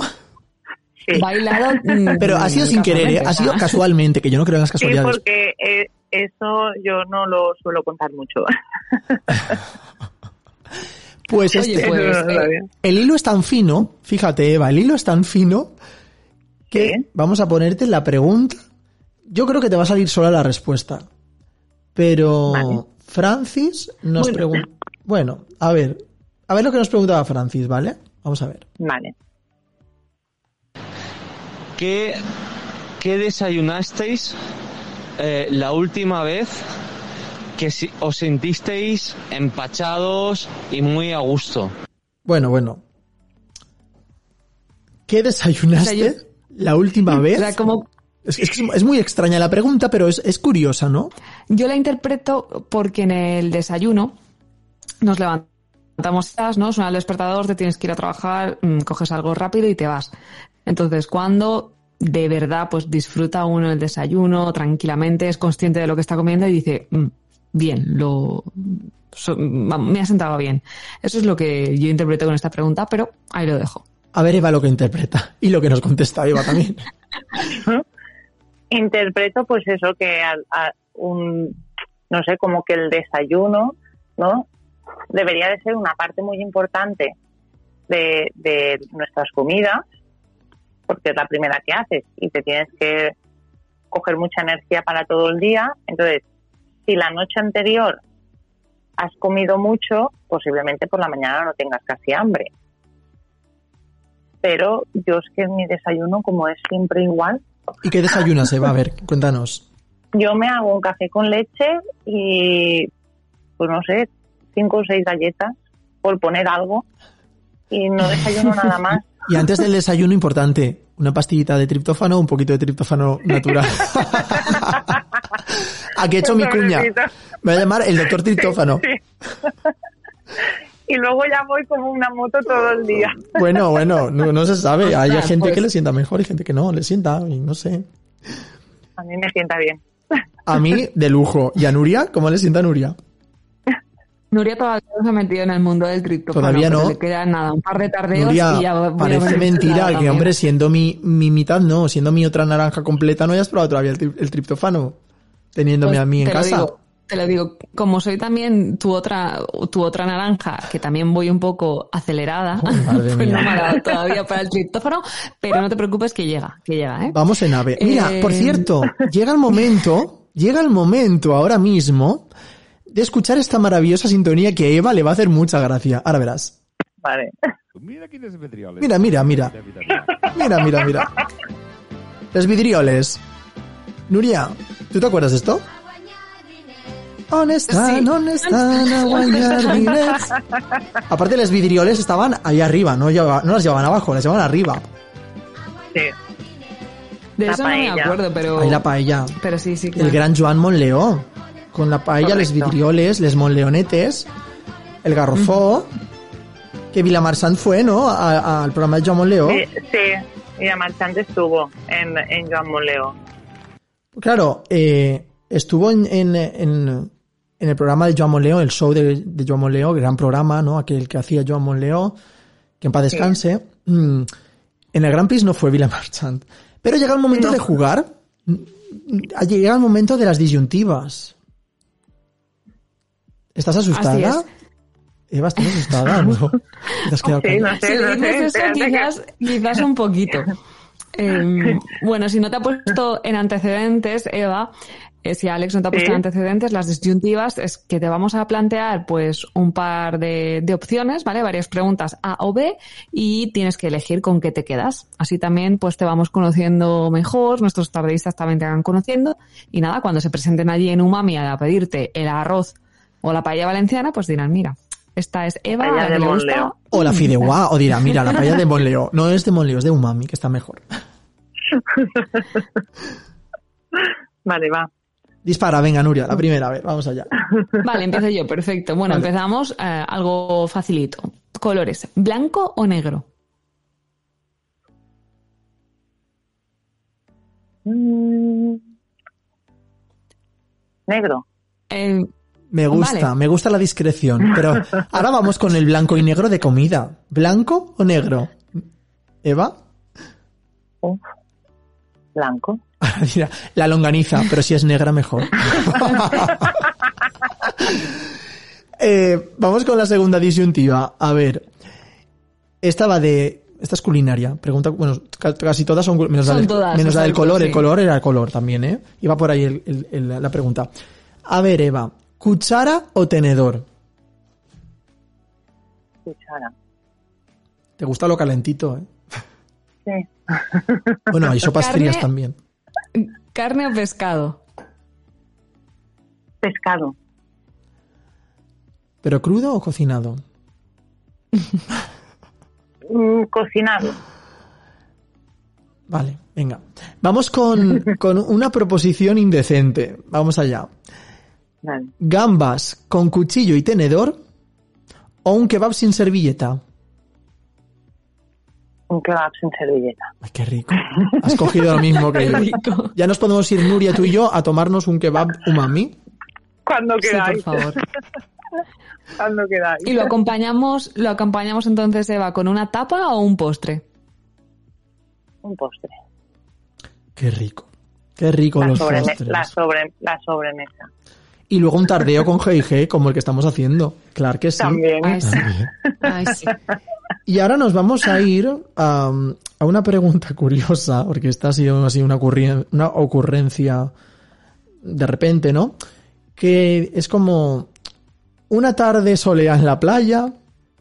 Sí, Bailado. mm, Pero ha sido sin querer, ¿eh? Ha sido casualmente, que yo no creo en las Sí, casualidades. porque eh, eso yo no lo suelo contar mucho. Pues Oye, este, pues, lo eh, el hilo es tan fino, fíjate Eva, el hilo es tan fino que Sí. vamos a ponerte la pregunta. Yo creo que te va a salir sola la respuesta. Pero Vale. Francis nos Bueno. pregunta... Bueno, a ver, a ver lo que nos preguntaba Francis, ¿vale? Vamos a ver. Vale. ¿qué, qué desayunasteis eh, la última vez que si- os sentisteis empachados y muy a gusto? Bueno, bueno. ¿Qué desayunaste O sea, yo- la última vez? O sea, como es, es que es- es muy extraña la pregunta, pero es, es curiosa, ¿no? yo la interpreto porque en el desayuno nos levantamos, ¿no? Suena el despertador, te tienes que ir a trabajar, mm, coges algo rápido y te vas. Entonces, cuando de verdad pues disfruta uno el desayuno tranquilamente, es consciente de lo que está comiendo y dice, "Mm, bien, lo so- me ha sentado bien. Eso es lo que yo interpreto con esta pregunta, pero ahí lo dejo. A ver Eva lo que interpreta y lo que nos contesta Eva también. interpreto pues eso que al- a un no sé como que el desayuno no debería de ser una parte muy importante de, de nuestras comidas porque es la primera que haces y te tienes que coger mucha energía para todo el día entonces si la noche anterior has comido mucho posiblemente por la mañana no tengas casi hambre pero yo es que mi desayuno como es siempre igual ¿Y qué desayunas, Eva? A ver, cuéntanos. yo me hago un café con leche y, pues no sé, cinco o seis galletas, por poner algo, y no desayuno nada más. Y antes del desayuno, importante, una pastillita de triptófano, un poquito de triptófano natural. Aquí he hecho mi cuña. Me va a llamar el doctor triptófano. Sí. y luego ya voy como una moto todo el día. Bueno, bueno, no, no se sabe. Hay gente pues. que le sienta mejor y gente que no, le sienta, y no sé. A mí me sienta bien. A mí, de lujo. ¿Y a Nuria? ¿Cómo le sienta a Nuria? Nuria todavía no se ha metido en el mundo del triptófano. Todavía pero no. Le queda nada, un par de tardeos Nuria, y ya parece mentira que, hombre, siendo mi, mi mitad, no, siendo mi otra naranja completa, no hayas probado todavía el, tri- el triptófano, teniéndome Pues a mí en casa. digo, te lo digo, como soy también tu otra, tu otra naranja, que también voy un poco acelerada, Oh, pues mía. no me ha dado todavía para el triptófano, pero no te preocupes que llega, que llega, ¿eh? Vamos en ave. Mira, Eh, por cierto, llega el momento, llega el momento ahora mismo de escuchar esta maravillosa sintonía que a Eva le va a hacer mucha gracia. Ahora verás. Vale. Mira quines vidrioles. Mira, mira, mira. Mira, mira, mira. Los vidrioles. Nuria, ¿tú te acuerdas de esto? On están, Sí. on están. Aparte, los vidrioles estaban ahí arriba, no, lleva- no las llevaban abajo, las llevaban arriba. Sí. De La eso no me acuerdo, pero, Ahí la paella. pero sí, sí. El claro. gran Joan Monleó. Con la paella, les Correcto. vidrioles, les monleonetes, el garrofó. Que Vilamarchant fue, ¿no? Al programa de Joan Monleó. Sí, sí. Estuvo en, en Joan Moleo. Claro, eh, estuvo en, en, en, en el programa de Joan Monleó, el show de, de Joan Monleó, gran programa, ¿no? Aquel que hacía Joan Monleó, que en paz descanse. Mm, En el Grand Prix no fue Vilamarchant. Pero llega el momento No. de jugar. mm, Llega el momento de las disyuntivas. ¿Estás asustada? Así es. Eva, ¿estás asustada? ¿No? Te has quedado Sí, callada. no sé, Si no le dices sé. eso, que- quizás, quizás un poquito. Eh, bueno, si no te ha puesto en antecedentes, Eva, eh, si Alex no te ha puesto Sí. en antecedentes, las disyuntivas es que te vamos a plantear pues un par de, de opciones, ¿vale? Varias preguntas A o B y tienes que elegir con qué te quedas. Así también pues te vamos conociendo mejor, nuestros tardeístas también te van conociendo y nada, cuando se presenten allí en Umami a pedirte el arroz o la paella valenciana, pues dirán, mira, esta es Eva, la de que le gusta Monleo. O la fideuá, o dirá, mira, la paella de Monleó. No es de Monleó, es de Umami, que está mejor. Vale, va. Dispara, venga, Nuria, la primera, a ver, vamos allá. Vale, empiezo yo, perfecto. Bueno, Vale. empezamos eh, algo facilito. Colores, ¿blanco o negro? Mm. Negro. Eh, Me gusta, Vale. me gusta la discreción. Pero ahora vamos con el blanco y negro de comida. ¿Blanco o negro? ¿Eva? Blanco. Mira, la longaniza, pero si es negra mejor. Eh, vamos con la segunda disyuntiva. A ver. Esta va de. Esta es culinaria. Pregunta, bueno, ca- casi todas son, menos, la, Son del, todas, menos la del color. El color era el color también, ¿eh? Iba por ahí el- el- el- la pregunta. A ver, Eva. ¿Cuchara o tenedor? Cuchara. Te gusta lo calentito, ¿eh? Sí. Bueno, hay sopas Carne- frías también. ¿Carne o pescado? Pescado. ¿Pero crudo o cocinado? Mm, cocinado. Vale, venga. Vamos con, con una proposición indecente. Vamos allá. Vale. ¿Gambas con cuchillo y tenedor o un kebab sin servilleta? Un kebab sin servilleta. Ay, qué rico. Has cogido lo mismo que yo. rico. Ya nos podemos ir, Nuria, tú y yo, a tomarnos un kebab umami. Cuando Sí, por queráis. favor. Cuando queráis. ¿Y lo acompañamos, lo acompañamos entonces, Eva, con una tapa o un postre? Un postre. Qué rico. Qué rico La, los postres. la, sobre, la sobremesa. Y luego un tardeo con G&G como el que estamos haciendo. Claro que sí. También. Ay, sí. También. Ay, sí. Y ahora nos vamos a ir a, a una pregunta curiosa, porque esta ha sido así una, ocurrencia de repente, ¿no? Que es como una tarde soleada en la playa,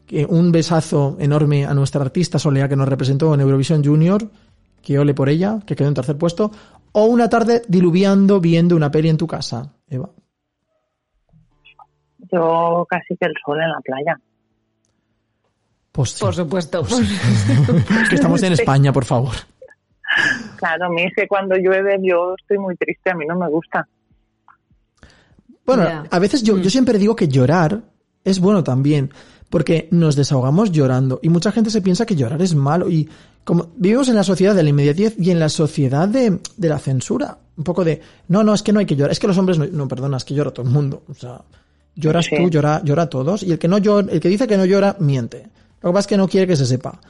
que un besazo enorme a nuestra artista Soleá que nos representó en Eurovisión Junior, que ole por ella, que quedó en tercer puesto, o una tarde diluviando viendo una peli en tu casa, Eva. Yo casi que el sol en la playa. Pues sí. Por supuesto. Es que estamos en España, por favor. Claro, a mí es que cuando llueve yo estoy muy triste, a mí no me gusta. Bueno, a veces yo, yo siempre digo que llorar es bueno también, porque nos desahogamos llorando y mucha gente se piensa que llorar es malo y como vivimos en la sociedad de la inmediatez y en la sociedad de, de la censura, un poco de, no, no, es que no hay que llorar, es que los hombres no, no perdona, es que llora todo el mundo, o sea, lloras Sí. tú, llora, llora todos y el que no llora, el que dice que no llora, miente. Lo que pasa es que no quiere que se sepa.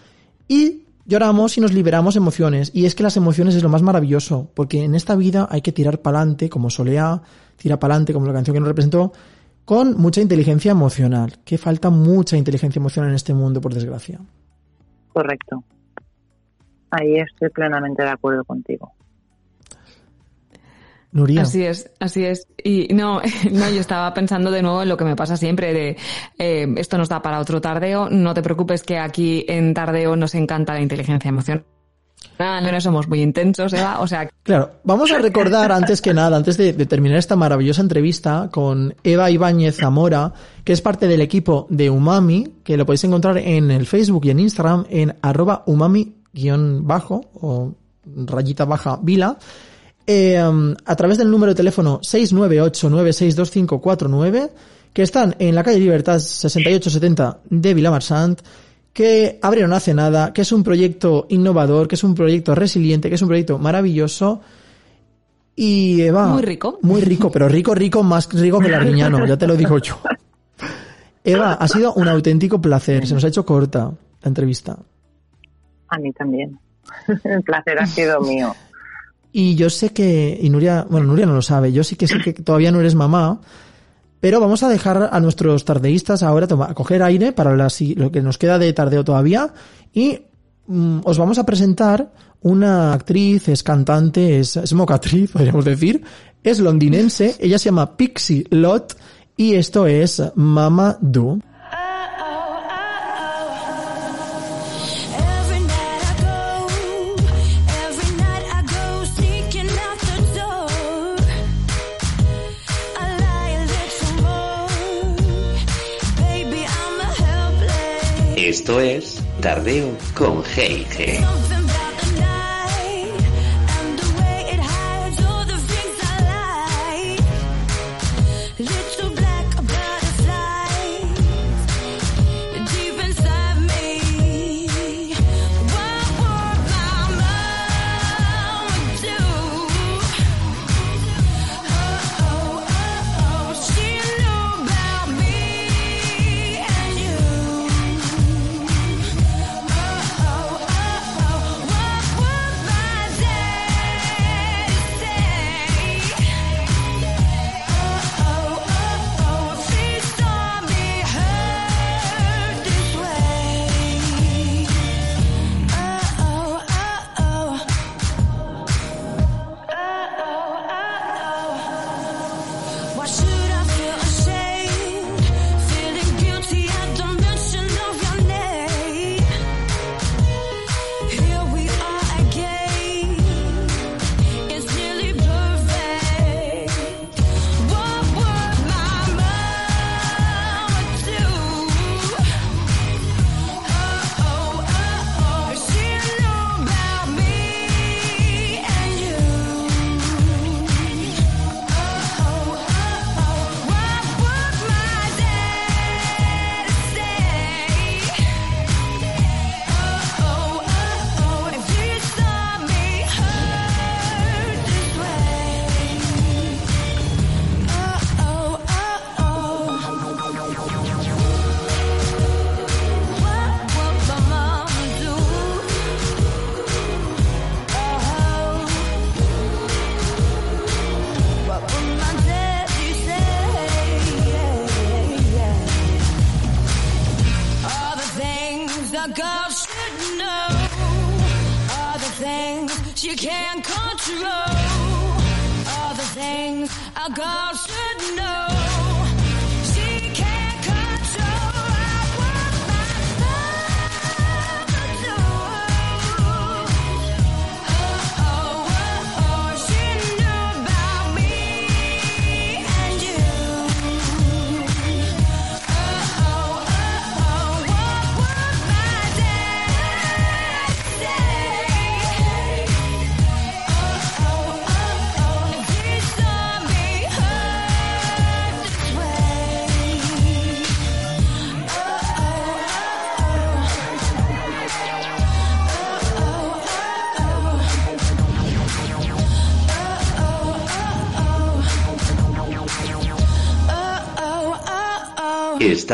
Y lloramos y nos liberamos emociones. Y es que las emociones es lo más maravilloso, porque en esta vida hay que tirar pa'lante, como Soleá, tira pa'lante, como la canción que nos representó, con mucha inteligencia emocional. Que falta mucha inteligencia emocional en este mundo, por desgracia. Correcto. Ahí estoy plenamente de acuerdo contigo. Nuria. Así es, así es. Y no, no, yo estaba pensando de nuevo en lo que me pasa siempre de eh, esto nos da para otro tardeo. No te preocupes que aquí en tardeo nos encanta la inteligencia emocional. No somos muy intensos, Eva. O sea, Claro, vamos a recordar antes que nada, antes de, de terminar esta maravillosa entrevista con Eva Ibáñez Zamora, que es parte del equipo de Umami, que lo podéis encontrar en el Facebook y en Instagram en arroba umami-bajo o rayita baja vila, eh, um, a través del número de teléfono 698962549, que están en la calle Libertad 6870 de Vilamarsant, que abrieron hace nada, que es un proyecto innovador, que es un proyecto resiliente, que es un proyecto maravilloso. Y Eva. Muy rico. Muy rico, pero rico, rico, más rico que el arguiñano, ya te lo digo yo. Eva, ha sido un auténtico placer. Se nos ha hecho corta la entrevista. A mí también. El placer ha sido mío. Y yo sé que, y Nuria, bueno, Nuria no lo sabe, yo sí que sé que todavía no eres mamá, pero vamos a dejar a nuestros tardeístas ahora a coger aire para lo que nos queda de tardeo todavía y mm, os vamos a presentar una actriz, es cantante, es, es mocatriz, podríamos decir, es londinense, ella se llama Pixie Lott y esto es Mama Do. Esto es Tardeo con G&G.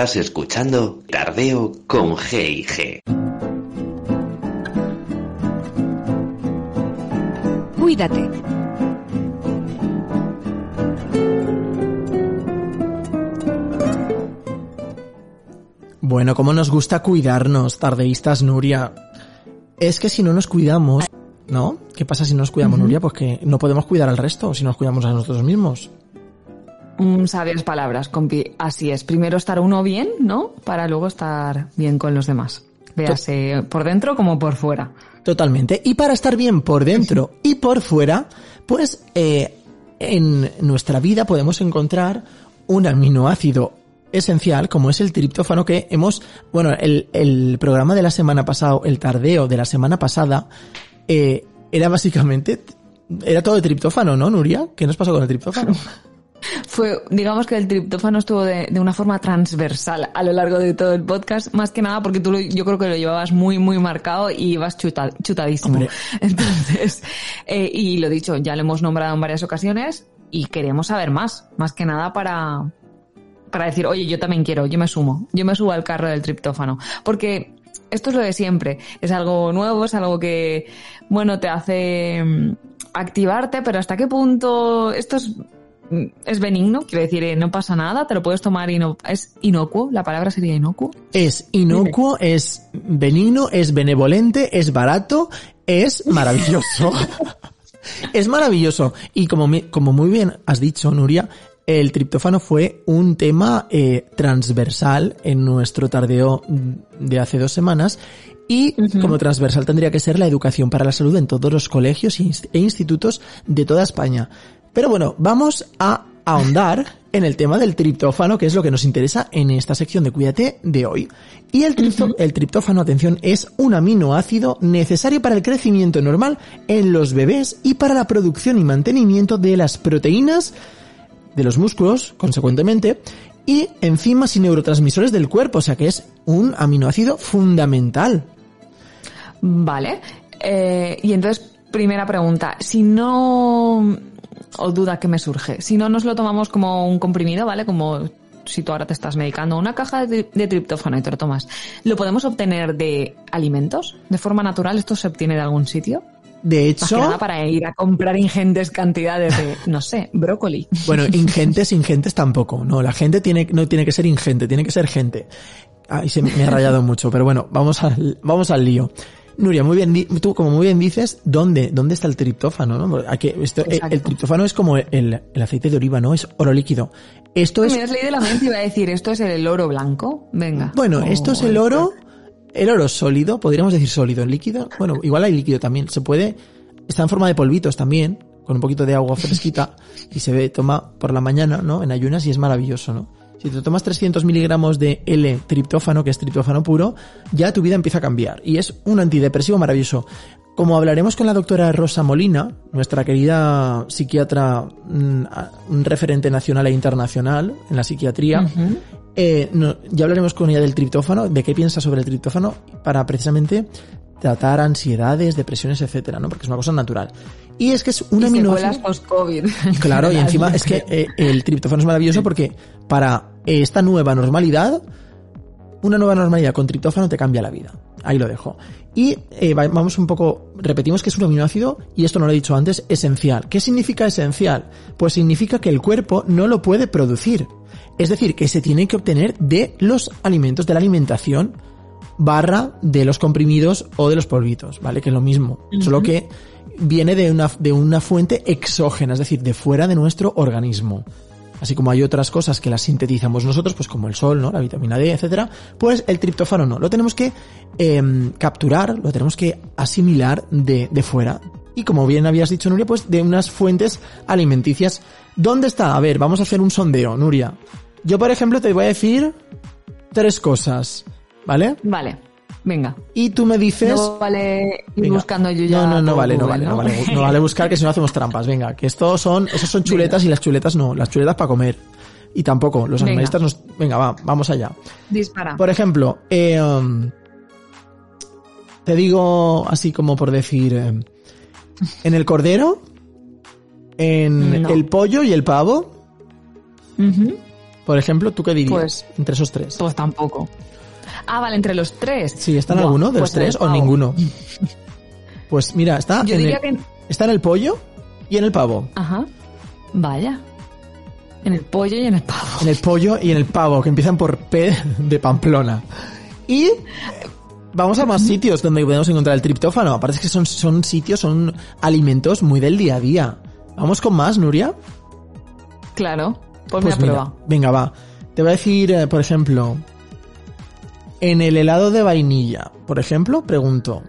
Estás escuchando Tardeo con G&G. Cuídate. Bueno, cómo nos gusta cuidarnos, tardeístas, Nuria. Es que si no nos cuidamos, ¿no? ¿Qué pasa si no nos cuidamos, Nuria? Pues que no podemos cuidar al resto si nos cuidamos a nosotros mismos. Mm, sabias palabras, compi. Así es. Primero estar uno bien, ¿no? Para luego estar bien con los demás. Véase por dentro como por fuera. Totalmente. Y para estar bien por dentro y por fuera, pues eh, en nuestra vida podemos encontrar un aminoácido esencial como es el triptófano que hemos, bueno, el, el programa de la semana pasada, el tardeo de la semana pasada, eh, era básicamente, era todo de triptófano, ¿no, Nuria? ¿Qué nos pasó con el triptófano? Fue, digamos que el triptófano estuvo de, de una forma transversal a lo largo de todo el podcast, más que nada porque tú lo- yo creo que lo llevabas muy, muy marcado y ibas chuta- chutadísimo. Hombre. Entonces, eh, y lo dicho, ya lo hemos nombrado en varias ocasiones y queremos saber más, más que nada para, para decir, oye, yo también quiero, yo me sumo, yo me subo al carro del triptófano. Porque esto es lo de siempre, es algo nuevo, es algo que, bueno, te hace mm, activarte, pero hasta qué punto esto es, es benigno, quiero decir, eh, no pasa nada, te lo puedes tomar y no, es inocuo, la palabra sería inocuo. Es inocuo, es benigno, es benevolente, es barato, es maravilloso. es maravilloso. Y como, me- como muy bien has dicho, Nuria, el triptófano fue un tema eh, transversal en nuestro tardeo de hace dos semanas. Y como transversal tendría que ser la educación para la salud en todos los colegios e e institutos de toda España. Pero bueno, vamos a ahondar en el tema del triptófano, que es lo que nos interesa en esta sección de Cuídate de hoy. Y el, tripto- el triptófano, atención, es un aminoácido necesario para el crecimiento normal en los bebés y para la producción y mantenimiento de las proteínas de los músculos, consecuentemente, y enzimas y neurotransmisores del cuerpo, o sea que es un aminoácido fundamental. Vale. Eh, y entonces, primera pregunta, si no, o duda que me surge, si no nos lo tomamos como un comprimido, ¿vale? Como si tú ahora te estás medicando una caja de, de triptófano y te lo tomas, ¿lo podemos obtener de alimentos? ¿De forma natural? ¿Esto se obtiene de algún sitio? De hecho, nada para ir a comprar ingentes cantidades de, no sé, brócoli. Bueno, ingentes, ingentes tampoco. No, la gente tiene, no tiene que ser ingente, tiene que ser gente. Ay, se me me ha rayado mucho, pero bueno, vamos al, vamos al lío. Nuria, muy bien, tú como muy bien dices, ¿dónde, dónde está el triptófano? ¿no? Aquí esto- el, Exacto. el triptófano es como el, el aceite de oliva, ¿no? Es oro líquido. Esto es, Me has leído la mente y iba a decir, ¿esto es el oro blanco? Venga. bueno, esto es el oro, el oro sólido, podríamos decir sólido, líquido. Bueno, igual hay líquido también, se puede, está en forma de polvitos también, con un poquito de agua fresquita, y se ve, toma por la mañana, ¿no? En ayunas y es maravilloso, ¿no? Si te tomas 300 miligramos de L-triptófano, que es triptófano puro, ya tu vida empieza a cambiar. Y es un antidepresivo maravilloso. Como hablaremos con la doctora Rosa Molina, nuestra querida psiquiatra, mm, un referente nacional e internacional en la psiquiatría, eh, no- ya hablaremos con ella del triptófano, de qué piensa sobre el triptófano, para precisamente tratar ansiedades, depresiones, etcétera, ¿no? Porque es una cosa natural. Y es que es un y aminoácido. post-COVID. Claro, y encima es que eh, el triptófano es maravilloso porque para esta nueva normalidad, una nueva normalidad con triptófano te cambia la vida. Ahí lo dejo. Y eh, va- vamos un poco, repetimos que es un aminoácido, y esto no lo he dicho antes, esencial. ¿Qué significa esencial? Pues significa que el cuerpo no lo puede producir. Es decir, que se tiene que obtener de los alimentos, de la alimentación barra de los comprimidos o de los polvitos, ¿vale? Que es lo mismo. Solo que viene de una, de una fuente exógena, es decir, de fuera de nuestro organismo. Así como hay otras cosas que las sintetizamos nosotros, pues como el sol, ¿no? La vitamina D, etcétera, pues el triptófano no. Lo tenemos que em, capturar, lo tenemos que asimilar de, de fuera. Y como bien habías dicho, Nuria, pues de unas fuentes alimenticias. ¿Dónde está? A ver, vamos a hacer un sondeo, Nuria. Yo, por ejemplo, te voy a decir tres cosas, ¿vale? Vale, venga. Y tú me dices... No vale ir Venga. buscando yo ya. No, no, no vale, no vale, no vale, no vale buscar que si no hacemos trampas. Venga, que estos son, esos son chuletas y las chuletas no, las chuletas para comer. Y tampoco, los Venga. animalistas nos, venga, va, vamos allá. Dispara. Por ejemplo, eh, um, te digo así como por decir, eh, en el cordero, en No. el pollo y el pavo, por ejemplo, ¿tú qué dirías? Pues- entre esos tres. Pues tampoco. Ah, vale, entre los tres. Sí, ¿está en Buah, alguno de los pues tres o ninguno? Pues mira, está, Yo en diría el, que... está en el pollo y en el pavo. Ajá. Vaya. En el pollo y en el pavo. En el pollo y en el pavo, que empiezan por P de Pamplona. Y vamos a más sitios donde podemos encontrar el triptófano. Aparte es que son, son sitios, son alimentos muy del día a día. Vamos con más, Nuria. Claro. Pues, Pues me mira, aprueba. venga, va. Te voy a decir, eh, por ejemplo, en el helado de vainilla, por ejemplo, pregunto,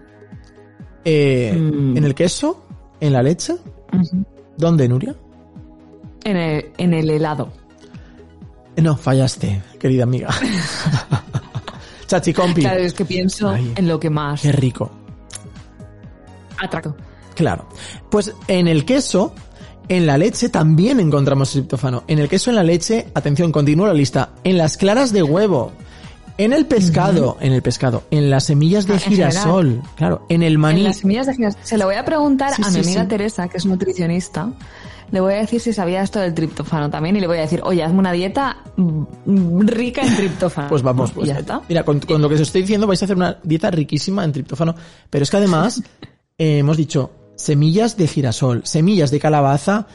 eh, Mm. ¿en el queso? ¿En la leche? ¿Dónde, Nuria? En el, en el helado. No, fallaste, querida amiga. Chachi compi. Claro, es que pienso Ay. en lo que más Qué rico. atracto. Claro. Pues en el queso, en la leche también encontramos triptófano. En el queso, en la leche, atención, continúo la lista. En las claras de huevo. En el pescado, en el pescado, en las semillas de Ah, general. girasol, claro, en el maní. En las semillas de girasol. Se lo voy a preguntar Sí, a mi amiga sí. Teresa, que es nutricionista. Le voy a decir si sabía esto del triptófano también y le voy a decir, oye, hazme una dieta mm, rica en triptófano. Pues vamos, pues. ya está. Mira, con, con lo que os estoy diciendo vais a hacer una dieta riquísima en triptófano. Pero es que además, eh, hemos dicho semillas de girasol, semillas de calabaza,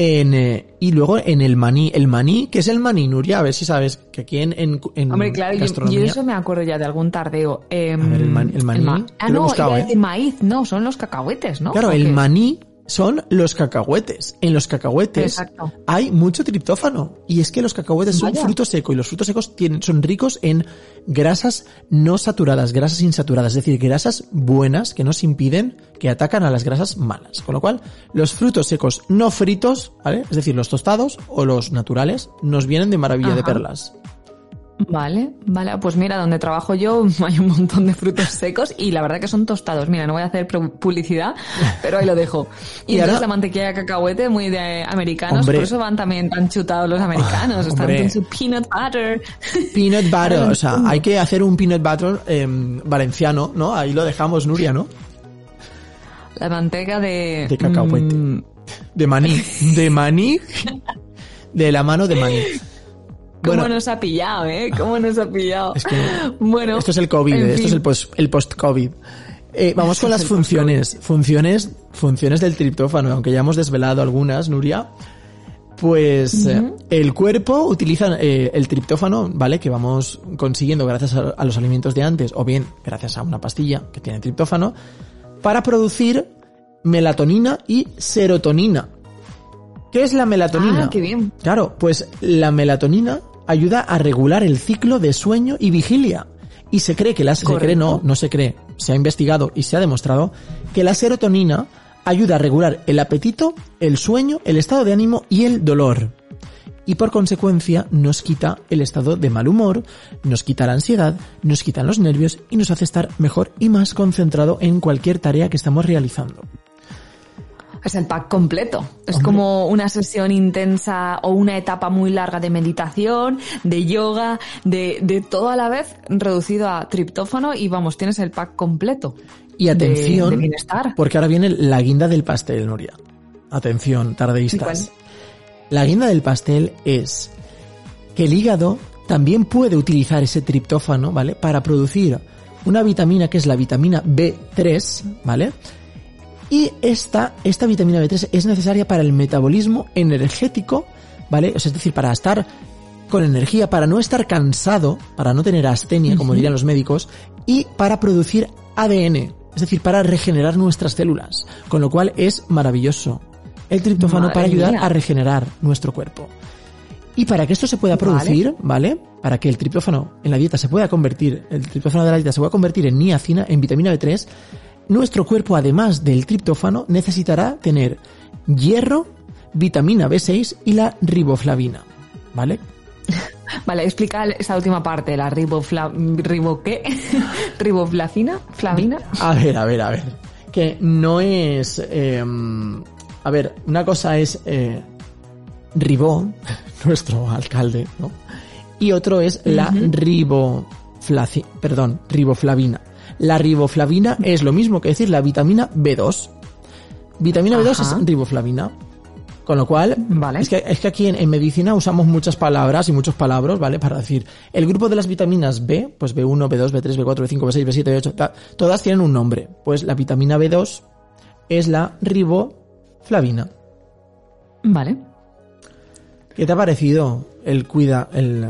en, eh, y luego en el maní. El maní, ¿qué es el maní, Nuria? A ver si sabes que aquí en, en, en Hombre, claro, yo, gastronomía... yo eso me acuerdo ya de algún tardeo. Em, A ver, el man- el maní, ma- yo ah, no, buscado, ¿eh? decir maíz, no, son los cacahuetes, ¿no? Claro, ¿O el qué? maní son los cacahuetes. En los cacahuetes Exacto. hay mucho triptófano. Y es que los cacahuetes son Vaya. fruto seco y los frutos secos tienen, son ricos en grasas no saturadas, grasas insaturadas, es decir, grasas buenas que nos impiden, que atacan a las grasas malas. Con lo cual, los frutos secos no fritos, ¿vale? Es decir, los tostados o los naturales, nos vienen de maravilla de perlas. Vale, vale, pues mira, donde trabajo yo hay un montón de frutos secos y la verdad que son tostados. Mira, no voy a hacer publicidad, pero ahí lo dejo. Y, Y ahora- la mantequilla de cacahuete muy de americanos, Hombre. por eso van también tan chutados los americanos, están Hombre. con su peanut butter. Peanut butter, o sea, hay que hacer un peanut butter em, valenciano, ¿no? Ahí lo dejamos, Nuria, ¿no? La manteca de... De cacahuete. mm, De maní. De maní. De la mano de maní. ¿Cómo Bueno, nos ha pillado, eh? ¿Cómo nos ha pillado? Es que bueno, esto es el COVID, en esto es el post, el post-COVID. Eh, vamos con las funciones. Funciones, funciones del triptófano, aunque ya hemos desvelado algunas, Nuria. Pues eh, el cuerpo utiliza eh, el triptófano, ¿vale? Que vamos consiguiendo gracias a, a los alimentos de antes, o bien gracias a una pastilla que tiene triptófano, para producir melatonina y serotonina. ¿Qué es la melatonina? Ah, qué bien. Claro, pues la melatonina ayuda a regular el ciclo de sueño y vigilia. Y se cree que la se cree no, no se cree, se ha investigado y se ha demostrado que la serotonina ayuda a regular el apetito, el sueño, el estado de ánimo y el dolor. Y por consecuencia nos quita el estado de mal humor, nos quita la ansiedad, nos quitan los nervios y nos hace estar mejor y más concentrado en cualquier tarea que estamos realizando. Es el pack completo. Es Hombre. como una sesión intensa o una etapa muy larga de meditación, de yoga, de, de todo a la vez reducido a triptófano y vamos, tienes el pack completo. Y atención, de bienestar. porque ahora viene la guinda del pastel, Nuria. Atención, tardeístas. ¿Y La guinda del pastel es que el hígado también puede utilizar ese triptófano, ¿vale? Para producir una vitamina que es la vitamina B3, ¿vale? Y esta, esta vitamina B3 es necesaria para el metabolismo energético, ¿vale? O sea, es decir, para estar con energía, para no estar cansado, para no tener astenia, como dirían los médicos, y para producir ADN, es decir, para regenerar nuestras células, con lo cual es maravilloso. El triptófano Madre para ayudar mía. a regenerar nuestro cuerpo. Y para que esto se pueda Vale. producir, ¿vale? Para que el triptófano en la dieta se pueda convertir, el triptófano de la dieta se pueda convertir en niacina, en vitamina B3, nuestro cuerpo, además del triptófano, necesitará tener hierro, vitamina B6 y la riboflavina, ¿vale? Vale, explica esa última parte, la ribofla... ¿Ribo qué? ¿Riboflavina? ¿Flavina? A ver, a ver, a ver. Que no es... eh, a ver, una cosa es eh, Ribó, nuestro alcalde, ¿no? Y otro es la riboflaci, perdón, riboflavina. La riboflavina es lo mismo que decir la vitamina B2. Vitamina B2 Ajá. es riboflavina. Con lo cual, Vale. es, que, es que aquí en, en medicina usamos muchas palabras y muchos palabras, ¿vale? Para decir, el grupo de las vitaminas B, pues B1, B2, B3, B4, B5, B6, B7, B8, ta- todas tienen un nombre. Pues la vitamina B2 es la riboflavina. Vale. ¿Qué te ha parecido el cuida, el,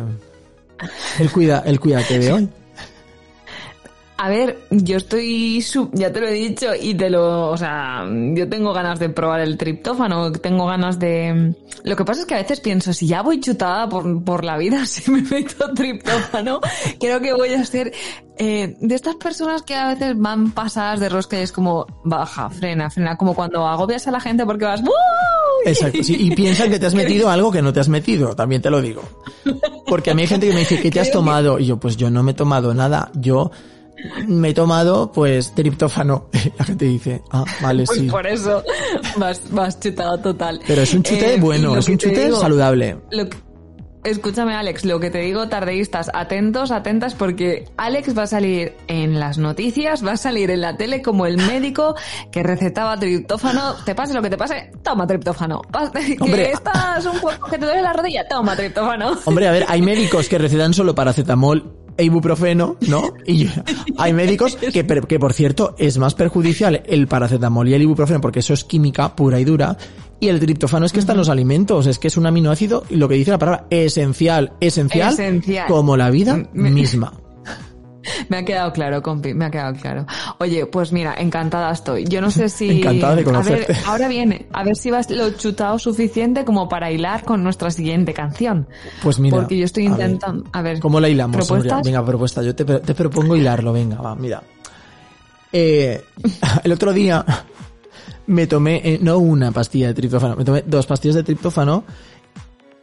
el cuida, el cuídate de hoy? A ver, yo estoy, sub- ya te lo he dicho y te lo, o sea, yo tengo ganas de probar el triptófano, tengo ganas de... Lo que pasa es que a veces pienso, si ya voy chutada por, por la vida, si me meto triptófano, creo que voy a ser eh, de estas personas que a veces van pasadas de rosca y es como, baja, frena, frena, como cuando agobias a la gente porque vas, ¡Woo! Exacto, sí, y piensan que te has metido algo que no te has metido, también te lo digo. Porque a mí hay gente que me dice, ¿qué te has tomado? Y yo, pues yo no me he tomado nada, yo me he tomado, pues, triptófano. La gente dice, ah, vale, Pues sí. por eso vas, vas chutada total. Pero es un chute Eh, bueno, es un te chute digo- saludable. Lo que- escúchame, Alex, lo que te digo, tardeístas, atentos, atentas, porque Alex va a salir en las noticias, va a salir en la tele como el médico que recetaba triptófano. Te pase lo que te pase, toma triptófano. Pa- Que Hombre. estás un cuerpo que te duele la rodilla, toma triptófano. Hombre, a ver, hay médicos que recetan solo paracetamol e ibuprofeno, ¿no? Y hay médicos que, que, por cierto, es más perjudicial el paracetamol y el ibuprofeno porque eso es química pura y dura. Y el triptófano es que está en los alimentos, es que es un aminoácido, y lo que dice la palabra, esencial, esencial, Esencial. como la vida Me- misma. Me ha quedado claro, compi, me ha quedado claro. Oye, pues mira, encantada estoy. Yo no sé si... Encantada de A ver, conocerte. ahora viene, a ver si vas lo chutado suficiente como para hilar con nuestra siguiente canción. Pues mira. Porque yo estoy a ver, intentando... A ver, ¿Cómo la hilamos? ¿Propuestas? Venga, propuesta. Yo te, te propongo hilarlo. Venga, va, mira. Eh, el otro día me tomé, eh, no una pastilla de triptófano, me tomé dos pastillas de triptófano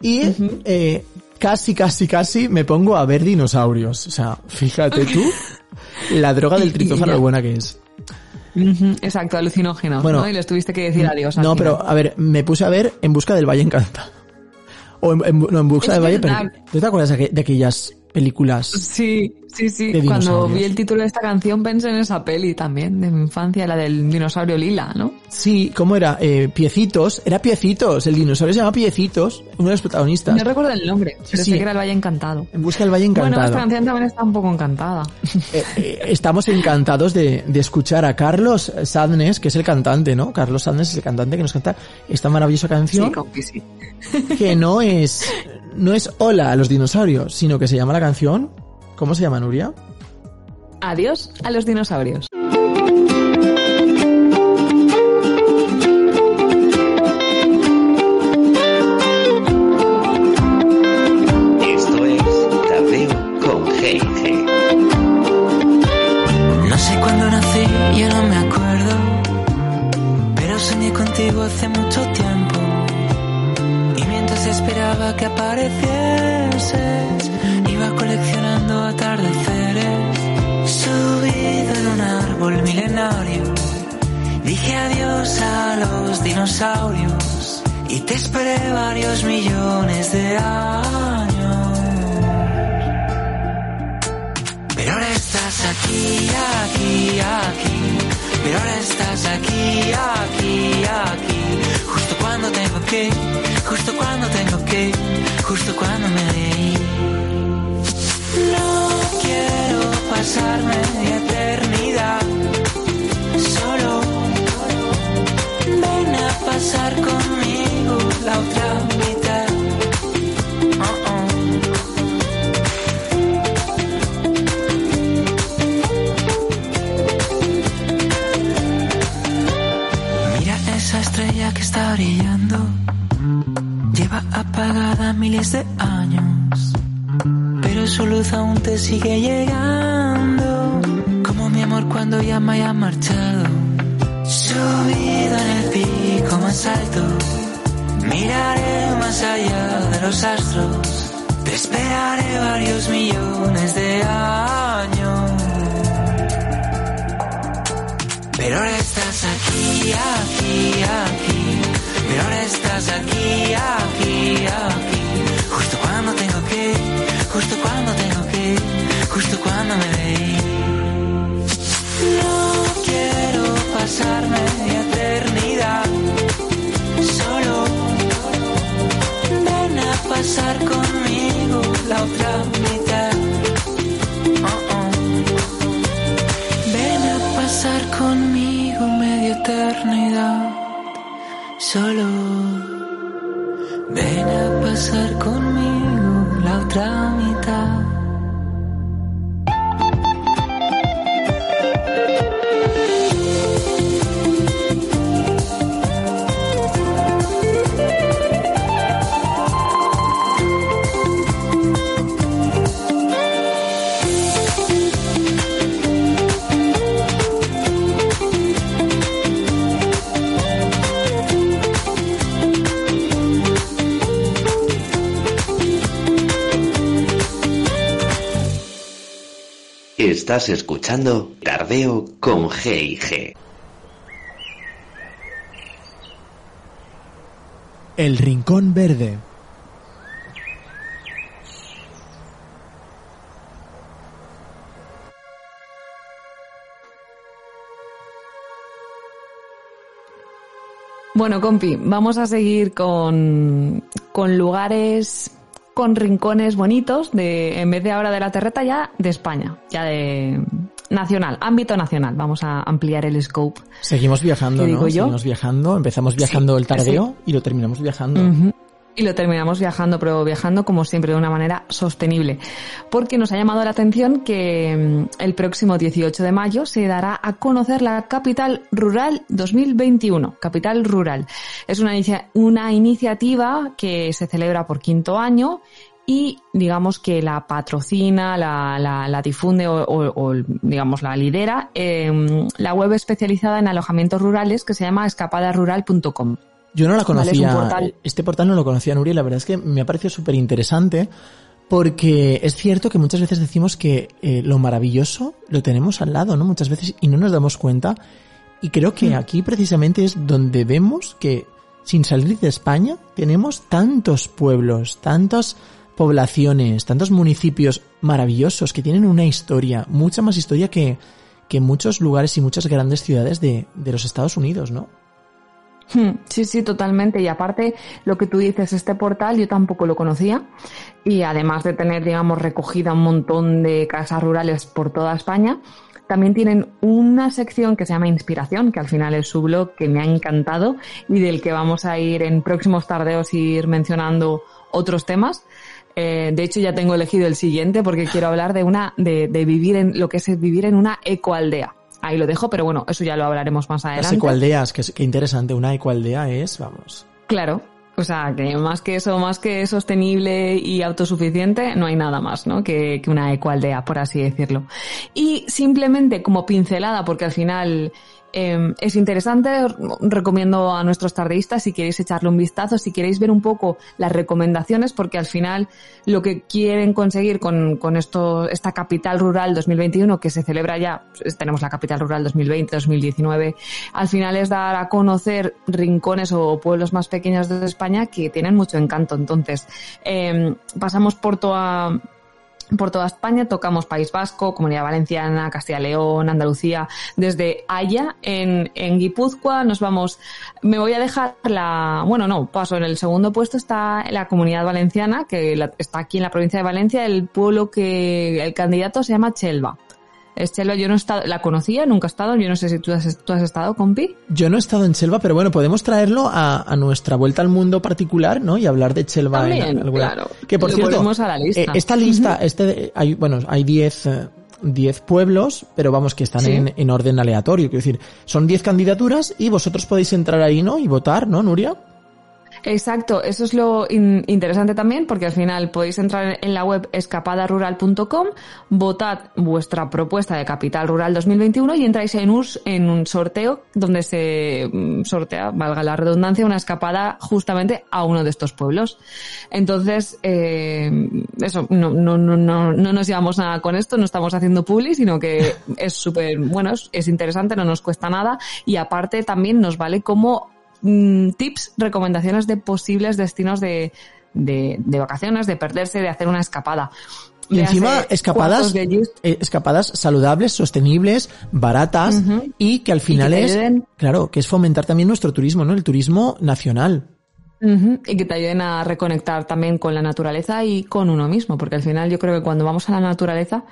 y eh, casi, casi, casi me pongo a ver dinosaurios. O sea, fíjate tú la droga del triptófano lo buena que es. Exacto, alucinógenos, Bueno, ¿no? Y les tuviste que decir adiós. No, pero a ver, me puse a ver En busca del Valle Encantado. O en, en- no, en busca Es del Valle verdad. Perdido. ¿Tú te acuerdas de aquellas películas? Sí, sí, sí. Cuando vi el título de esta canción pensé en esa peli también, de mi infancia, la del dinosaurio lila, ¿no? Sí, ¿cómo era? Eh, Piecitos. Era Piecitos. El dinosaurio se llama Piecitos. Uno de los protagonistas. No recuerdo el nombre, pero sí. sé que era el Valle Encantado. En busca del Valle Bueno, Encantado. esta canción también está un poco encantada. Eh, eh, estamos encantados de, de escuchar a Carlos Sadness, que es el cantante, ¿no? Carlos Sadness es el cantante que nos canta esta maravillosa canción, Sí, compi, sí. que no es, no es Hola a los dinosaurios, sino que se llama la canción, ¿cómo se llama, Nuria? Adiós a los dinosaurios. Que aparecieses, iba coleccionando atardeceres. Subido en un árbol milenario, dije adiós a los dinosaurios. Y te esperé varios millones de años. Pero ahora estás aquí, aquí, aquí. Pero ahora estás aquí, aquí, aquí. Justo cuando tengo que, justo cuando tengo que, justo cuando me leí. No quiero pasarme de eternidad. Solo ven a pasar conmigo la otra millones de años, pero su luz aún te sigue llegando, como mi amor cuando ya me haya marchado. Subido en el pico más alto, miraré más allá de los astros, te esperaré varios millones de años. Pero ahora estás aquí, aquí, aquí. Pero ahora estás aquí, aquí, aquí. Pasarme mi eternidad solo. Ven a pasar conmigo la otra mitad. Oh. Ven a pasar conmigo media eternidad. Solo ven a pasar conmigo la otra mitad. Estás escuchando Tardeo con G y G. El Rincón Verde. Bueno, compi, vamos a seguir con, con lugares, con rincones bonitos, de, en vez de ahora de la terreta, ya de España, ya de nacional, ámbito nacional. Vamos a ampliar el scope. Seguimos viajando, ¿Qué ¿no? digo yo? Seguimos viajando. Empezamos viajando Sí, el tardeo y lo terminamos viajando. Y lo terminamos viajando, pero viajando como siempre de una manera sostenible. Porque nos ha llamado la atención que mm, el próximo 18 de mayo se dará a conocer la Capital Rural 2021. Capital Rural. Es una, una iniciativa que se celebra por quinto año y digamos que la patrocina, la, difunde o, digamos la lidera eh, la web especializada en alojamientos rurales que se llama escapadarural.com. Yo no la Vale, es un conocía. portal. Este portal no lo conocía, Nuria. La verdad es que me ha parecido súper interesante porque es cierto que muchas veces decimos que eh, lo maravilloso lo tenemos al lado, ¿no? Muchas veces y no nos damos cuenta. Y creo que Mm. aquí precisamente es donde vemos que sin salir de España tenemos tantos pueblos, tantas poblaciones, tantos municipios maravillosos que tienen una historia, mucha más historia que, que muchos lugares y muchas grandes ciudades de, de los Estados Unidos, ¿no? Hmm, Sí, sí, totalmente. Y aparte, lo que tú dices, este portal yo tampoco lo conocía. Y además de tener, digamos, recogida un montón de casas rurales por toda España, también tienen una sección que se llama Inspiración, que al final es su blog, que me ha encantado y del que vamos a ir en próximos tardeos ir mencionando otros temas. Eh, de hecho, ya tengo elegido el siguiente porque quiero hablar de una, de, de vivir en, lo que es vivir en una ecoaldea. Ahí lo dejo, pero bueno, eso ya lo hablaremos más Las adelante. ecoaldeas, que, es- que interesante. Una ecoaldea es, vamos. Claro. O sea, que más que eso, más que sostenible y autosuficiente, no hay nada más, ¿no? Que, que una ecoaldea, por así decirlo. Y simplemente como pincelada, porque al final eh, es interesante, os recomiendo a nuestros tardeístas si queréis echarle un vistazo, si queréis ver un poco las recomendaciones, porque al final lo que quieren conseguir con, con esto, esta capital rural 2021 que se celebra ya, pues, tenemos la capital rural 2020-2019, al final es dar a conocer rincones o pueblos más pequeños de España que tienen mucho encanto. Entonces, eh, pasamos por toda por toda España, tocamos País Vasco, Comunidad Valenciana, Castilla León, Andalucía, desde allá en, en Guipúzcoa nos vamos, me voy a dejar la, bueno no, paso, en el segundo puesto está la Comunidad Valenciana, que la- está aquí en la provincia de Valencia, el pueblo que el candidato se llama Chelva. Es Chelva, yo no he estado, la conocía, nunca he estado, yo no sé si tú has, tú has estado, compi. Yo no he estado en Chelva, pero bueno, podemos traerlo a, a nuestra vuelta al mundo particular, ¿no? Y hablar de Chelva en También, alguna- claro. Que por Lo cierto, a la lista. eh, esta lista, este, hay, bueno, hay 10 eh, 10 pueblos, pero vamos, que están Sí. en, en orden aleatorio. Quiero decir, son 10 candidaturas y vosotros podéis entrar ahí, ¿no? Y votar, ¿no, Nuria? Exacto, eso es lo in- interesante también porque al final podéis entrar en la web escapadarural.com, votad vuestra propuesta de Capital Rural 2021 y entráis en un, en un sorteo donde se mm, sortea, valga la redundancia, una escapada justamente a uno de estos pueblos. Entonces, eh, eso, no, no, no, no, no nos llevamos nada con esto, no estamos haciendo publi, sino que es súper, bueno, es, es interesante, no nos cuesta nada y aparte también nos vale como mm, tips, recomendaciones de posibles destinos de, de, de vacaciones, de perderse, de hacer una escapada. Y encima escapadas, de eh, escapadas saludables, sostenibles, baratas y que al final es, claro, que es fomentar también nuestro turismo, ¿no? El turismo nacional. Y que te ayuden a reconectar también con la naturaleza y con uno mismo, porque al final yo creo que cuando vamos a la naturaleza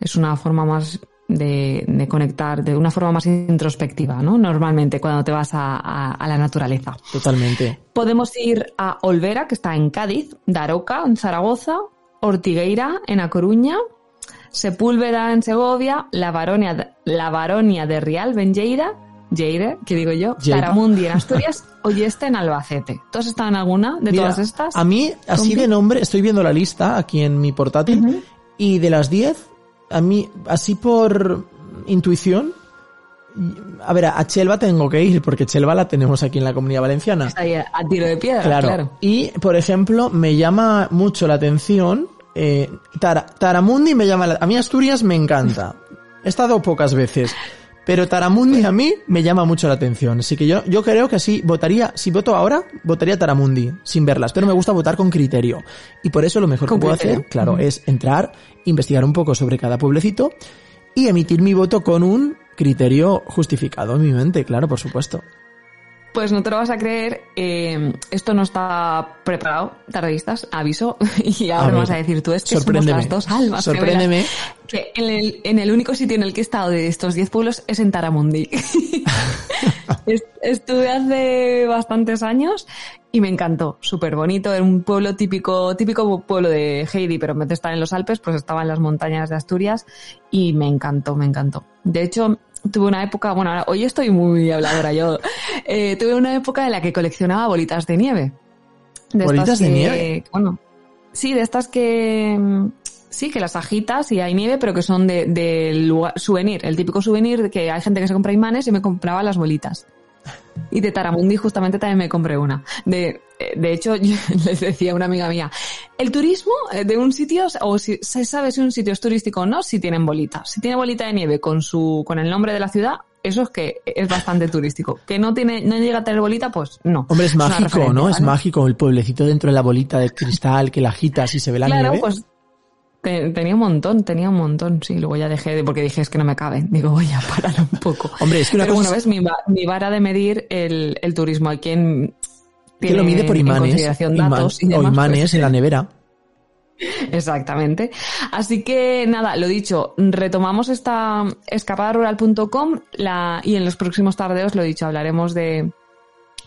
es una forma más de, de conectar, de una forma más introspectiva, ¿no? Normalmente cuando te vas a, a- a la naturaleza. Totalmente. Podemos ir a Olvera, que está en Cádiz, Daroca, en Zaragoza, Ortigueira, en A Coruña, Sepúlveda, en Segovia, La Baronia, de- la Baronia de Rial, Benjeira, Lleire, que digo yo, Lleida. Taramundi en Asturias, Oyeste en Albacete. ¿Tú has estado en alguna de Mira, todas estas? A mí, así de nombre, estoy viendo la lista aquí en mi portátil y de las 10, a mí, así por intuición, a ver, a Chelva tengo que ir porque Chelva la tenemos aquí en la Comunidad Valenciana. Está ahí a tiro de piedra, Claro. claro. Y, por ejemplo, me llama mucho la atención. Eh, Tara- Taramundi me llama la, A mí Asturias me encanta. He estado pocas veces. Pero Taramundi a mí me llama mucho la atención. Así que yo, yo creo que así votaría, si voto ahora, votaría Taramundi, sin verlas. Pero me gusta votar con criterio. Y por eso lo mejor que puedo criterio. hacer, claro, es entrar, investigar un poco sobre cada pueblecito y emitir mi voto con un criterio justificado en mi mente, claro, por supuesto. Pues no te lo vas a creer, eh, esto no está preparado, tardistas, aviso, y ahora me vas a decir tú, es que somos las dos almas. sorpréndeme. Que en el, en el único sitio en el que he estado de estos 10 pueblos es en Taramundi. Est- Estuve hace bastantes años y me encantó, súper bonito, era un pueblo típico, típico pueblo de Heidi, pero en vez de estar en los Alpes, pues estaba en las montañas de Asturias y me encantó, me encantó. De hecho, tuve una época, bueno, ahora, hoy estoy muy habladora yo, eh, tuve una época en la que coleccionaba bolitas de nieve. De ¿Bolitas estas de que- nieve? Bueno, sí, de estas que, mm, sí, que las agitas y hay nieve, pero que son de, del lugar, souvenir, el típico souvenir de que hay gente que se compra imanes y me compraba las bolitas. Y de Taramundi justamente también me compré una. De, eh, de hecho, yo les decía a una amiga mía, el turismo eh, de un sitio, o si se sabe si un sitio es turístico o no, si tienen bolitas. Si tiene bolita de nieve con su, con el nombre de la ciudad, eso es que es bastante turístico. Que no tiene, no llega a tener bolita, pues no. Hombre, es mágico, ¿no? Es mágico el pueblecito dentro de la bolita de cristal que la agitas y se ve la claro, nieve. pues tenía un montón, tenía un montón, sí, luego ya dejé de, porque dije es que no me caben, digo voy a parar un poco. Hombre, es que una Pero cosa bueno, ves, mi, mi vara de medir el, el turismo, hay quien que lo mide por en imanes, y o demás, imanes pues, en la nevera. Exactamente. Así que nada, lo dicho, retomamos esta escapadarural.com la, y en los próximos tardeos, lo dicho, hablaremos de,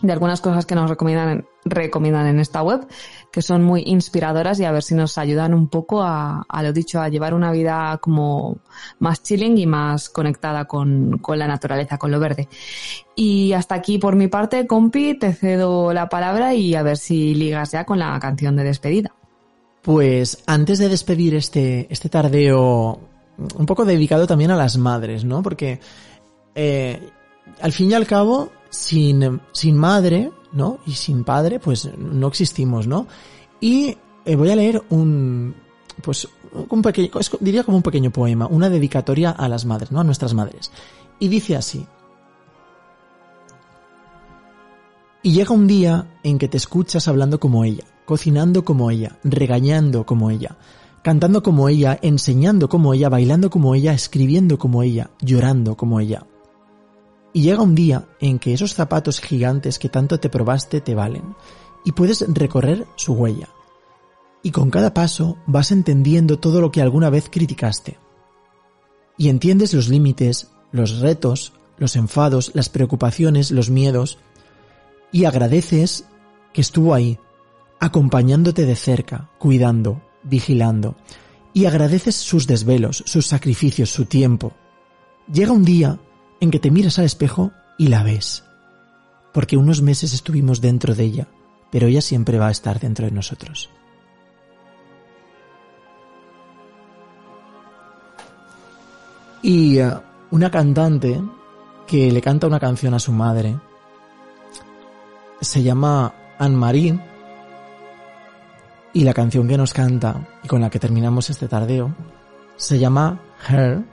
de algunas cosas que nos recomiendan, recomiendan en esta web, que son muy inspiradoras y a ver si nos ayudan un poco a, lo dicho, a llevar una vida como más chilling y más conectada con, con la naturaleza, con lo verde. Y hasta aquí por mi parte, compi, te cedo la palabra y a ver si ligas ya con la canción de despedida. Pues antes de despedir este, este tardeo, un poco dedicado también a las madres, ¿no? Porque eh, al fin y al cabo, sin, sin madre, ¿no? Y sin padre, pues no existimos, ¿no? Y eh, voy a leer un, pues, diría como un pequeño poema, una dedicatoria a las madres, ¿no? A nuestras madres. Y dice así. Y llega un día en que te escuchas hablando como ella, cocinando como ella, regañando como ella, cantando como ella, enseñando como ella, bailando como ella, escribiendo como ella, llorando como ella. Y llega un día en que esos zapatos gigantes que tanto te probaste te valen, y puedes recorrer su huella. Y con cada paso vas entendiendo todo lo que alguna vez criticaste. Y entiendes los límites, los retos, los enfados, las preocupaciones, los miedos, y agradeces que estuvo ahí, acompañándote de cerca, cuidando, vigilando, y agradeces sus desvelos, sus sacrificios, su tiempo. Llega un día en que te miras al espejo y la ves, porque unos meses estuvimos dentro de ella, pero ella siempre va a estar dentro de nosotros. Y eh, una cantante que le canta una canción a su madre se llama Anne-Marie y la canción que nos canta y con la que terminamos este tardeo se llama Her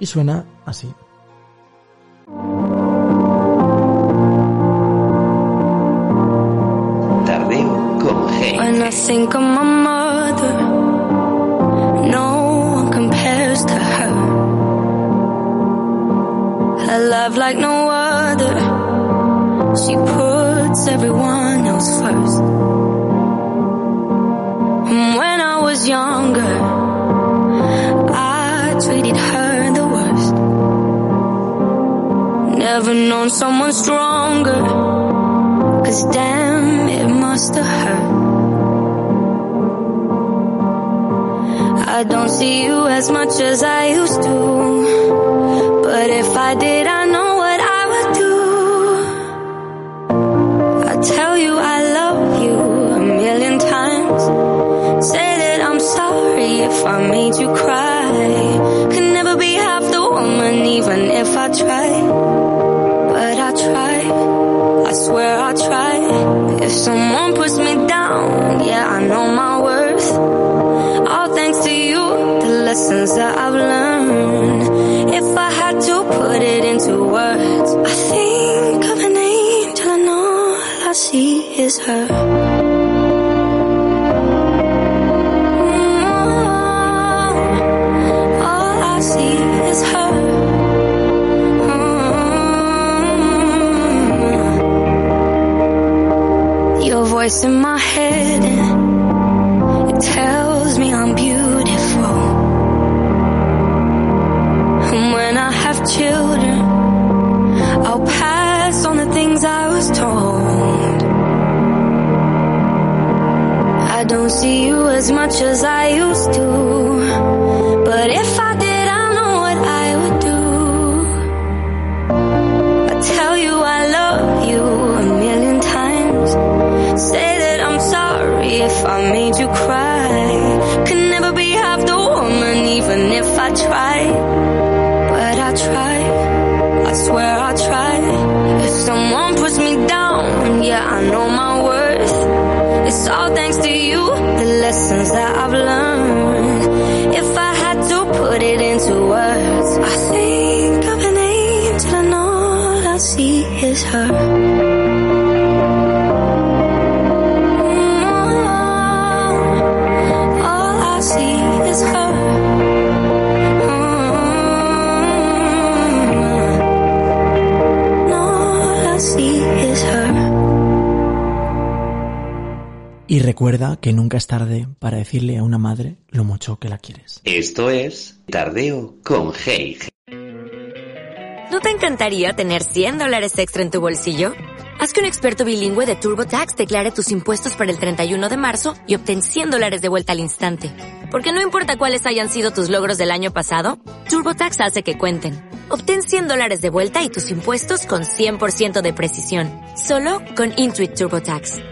y suena así. When I think of my mother, no one compares to her. Her love like no other. She puts everyone else first. And when I was younger, Never known someone stronger. Cause damn, it must have hurt. I don't see you as much as I used to. But if I did, I know what I would do. I tell you I love you a million times. Say that I'm sorry if I made you cry. Could never be half the woman, even if I tried. Try. I swear I try. If someone puts me down, yeah, I know my worth. All thanks to you, the lessons that I've learned. If I had to put it into words, I think of an angel and all I see is her. Voice in my head, it tells me I'm beautiful. And when I have children, I'll pass on the things I was told. I don't see you as much as I used to. Tried. But I try, I swear I try. If someone puts me down, yeah, I know my worth. It's all thanks to you, the lessons that I've learned. If I had to put it into words, I think of an angel and all I see is her. Y recuerda que nunca es tarde para decirle a una madre lo mucho que la quieres. Esto es Tardeo con G. ¿No te encantaría tener 100 dólares extra en tu bolsillo? Haz que un experto bilingüe de TurboTax declare tus impuestos para el 31 de marzo y obtén 100 dólares de vuelta al instante. Porque no importa cuáles hayan sido tus logros del año pasado, TurboTax hace que cuenten. Obtén 100 dólares de vuelta y tus impuestos con 100% de precisión. Solo con Intuit TurboTax.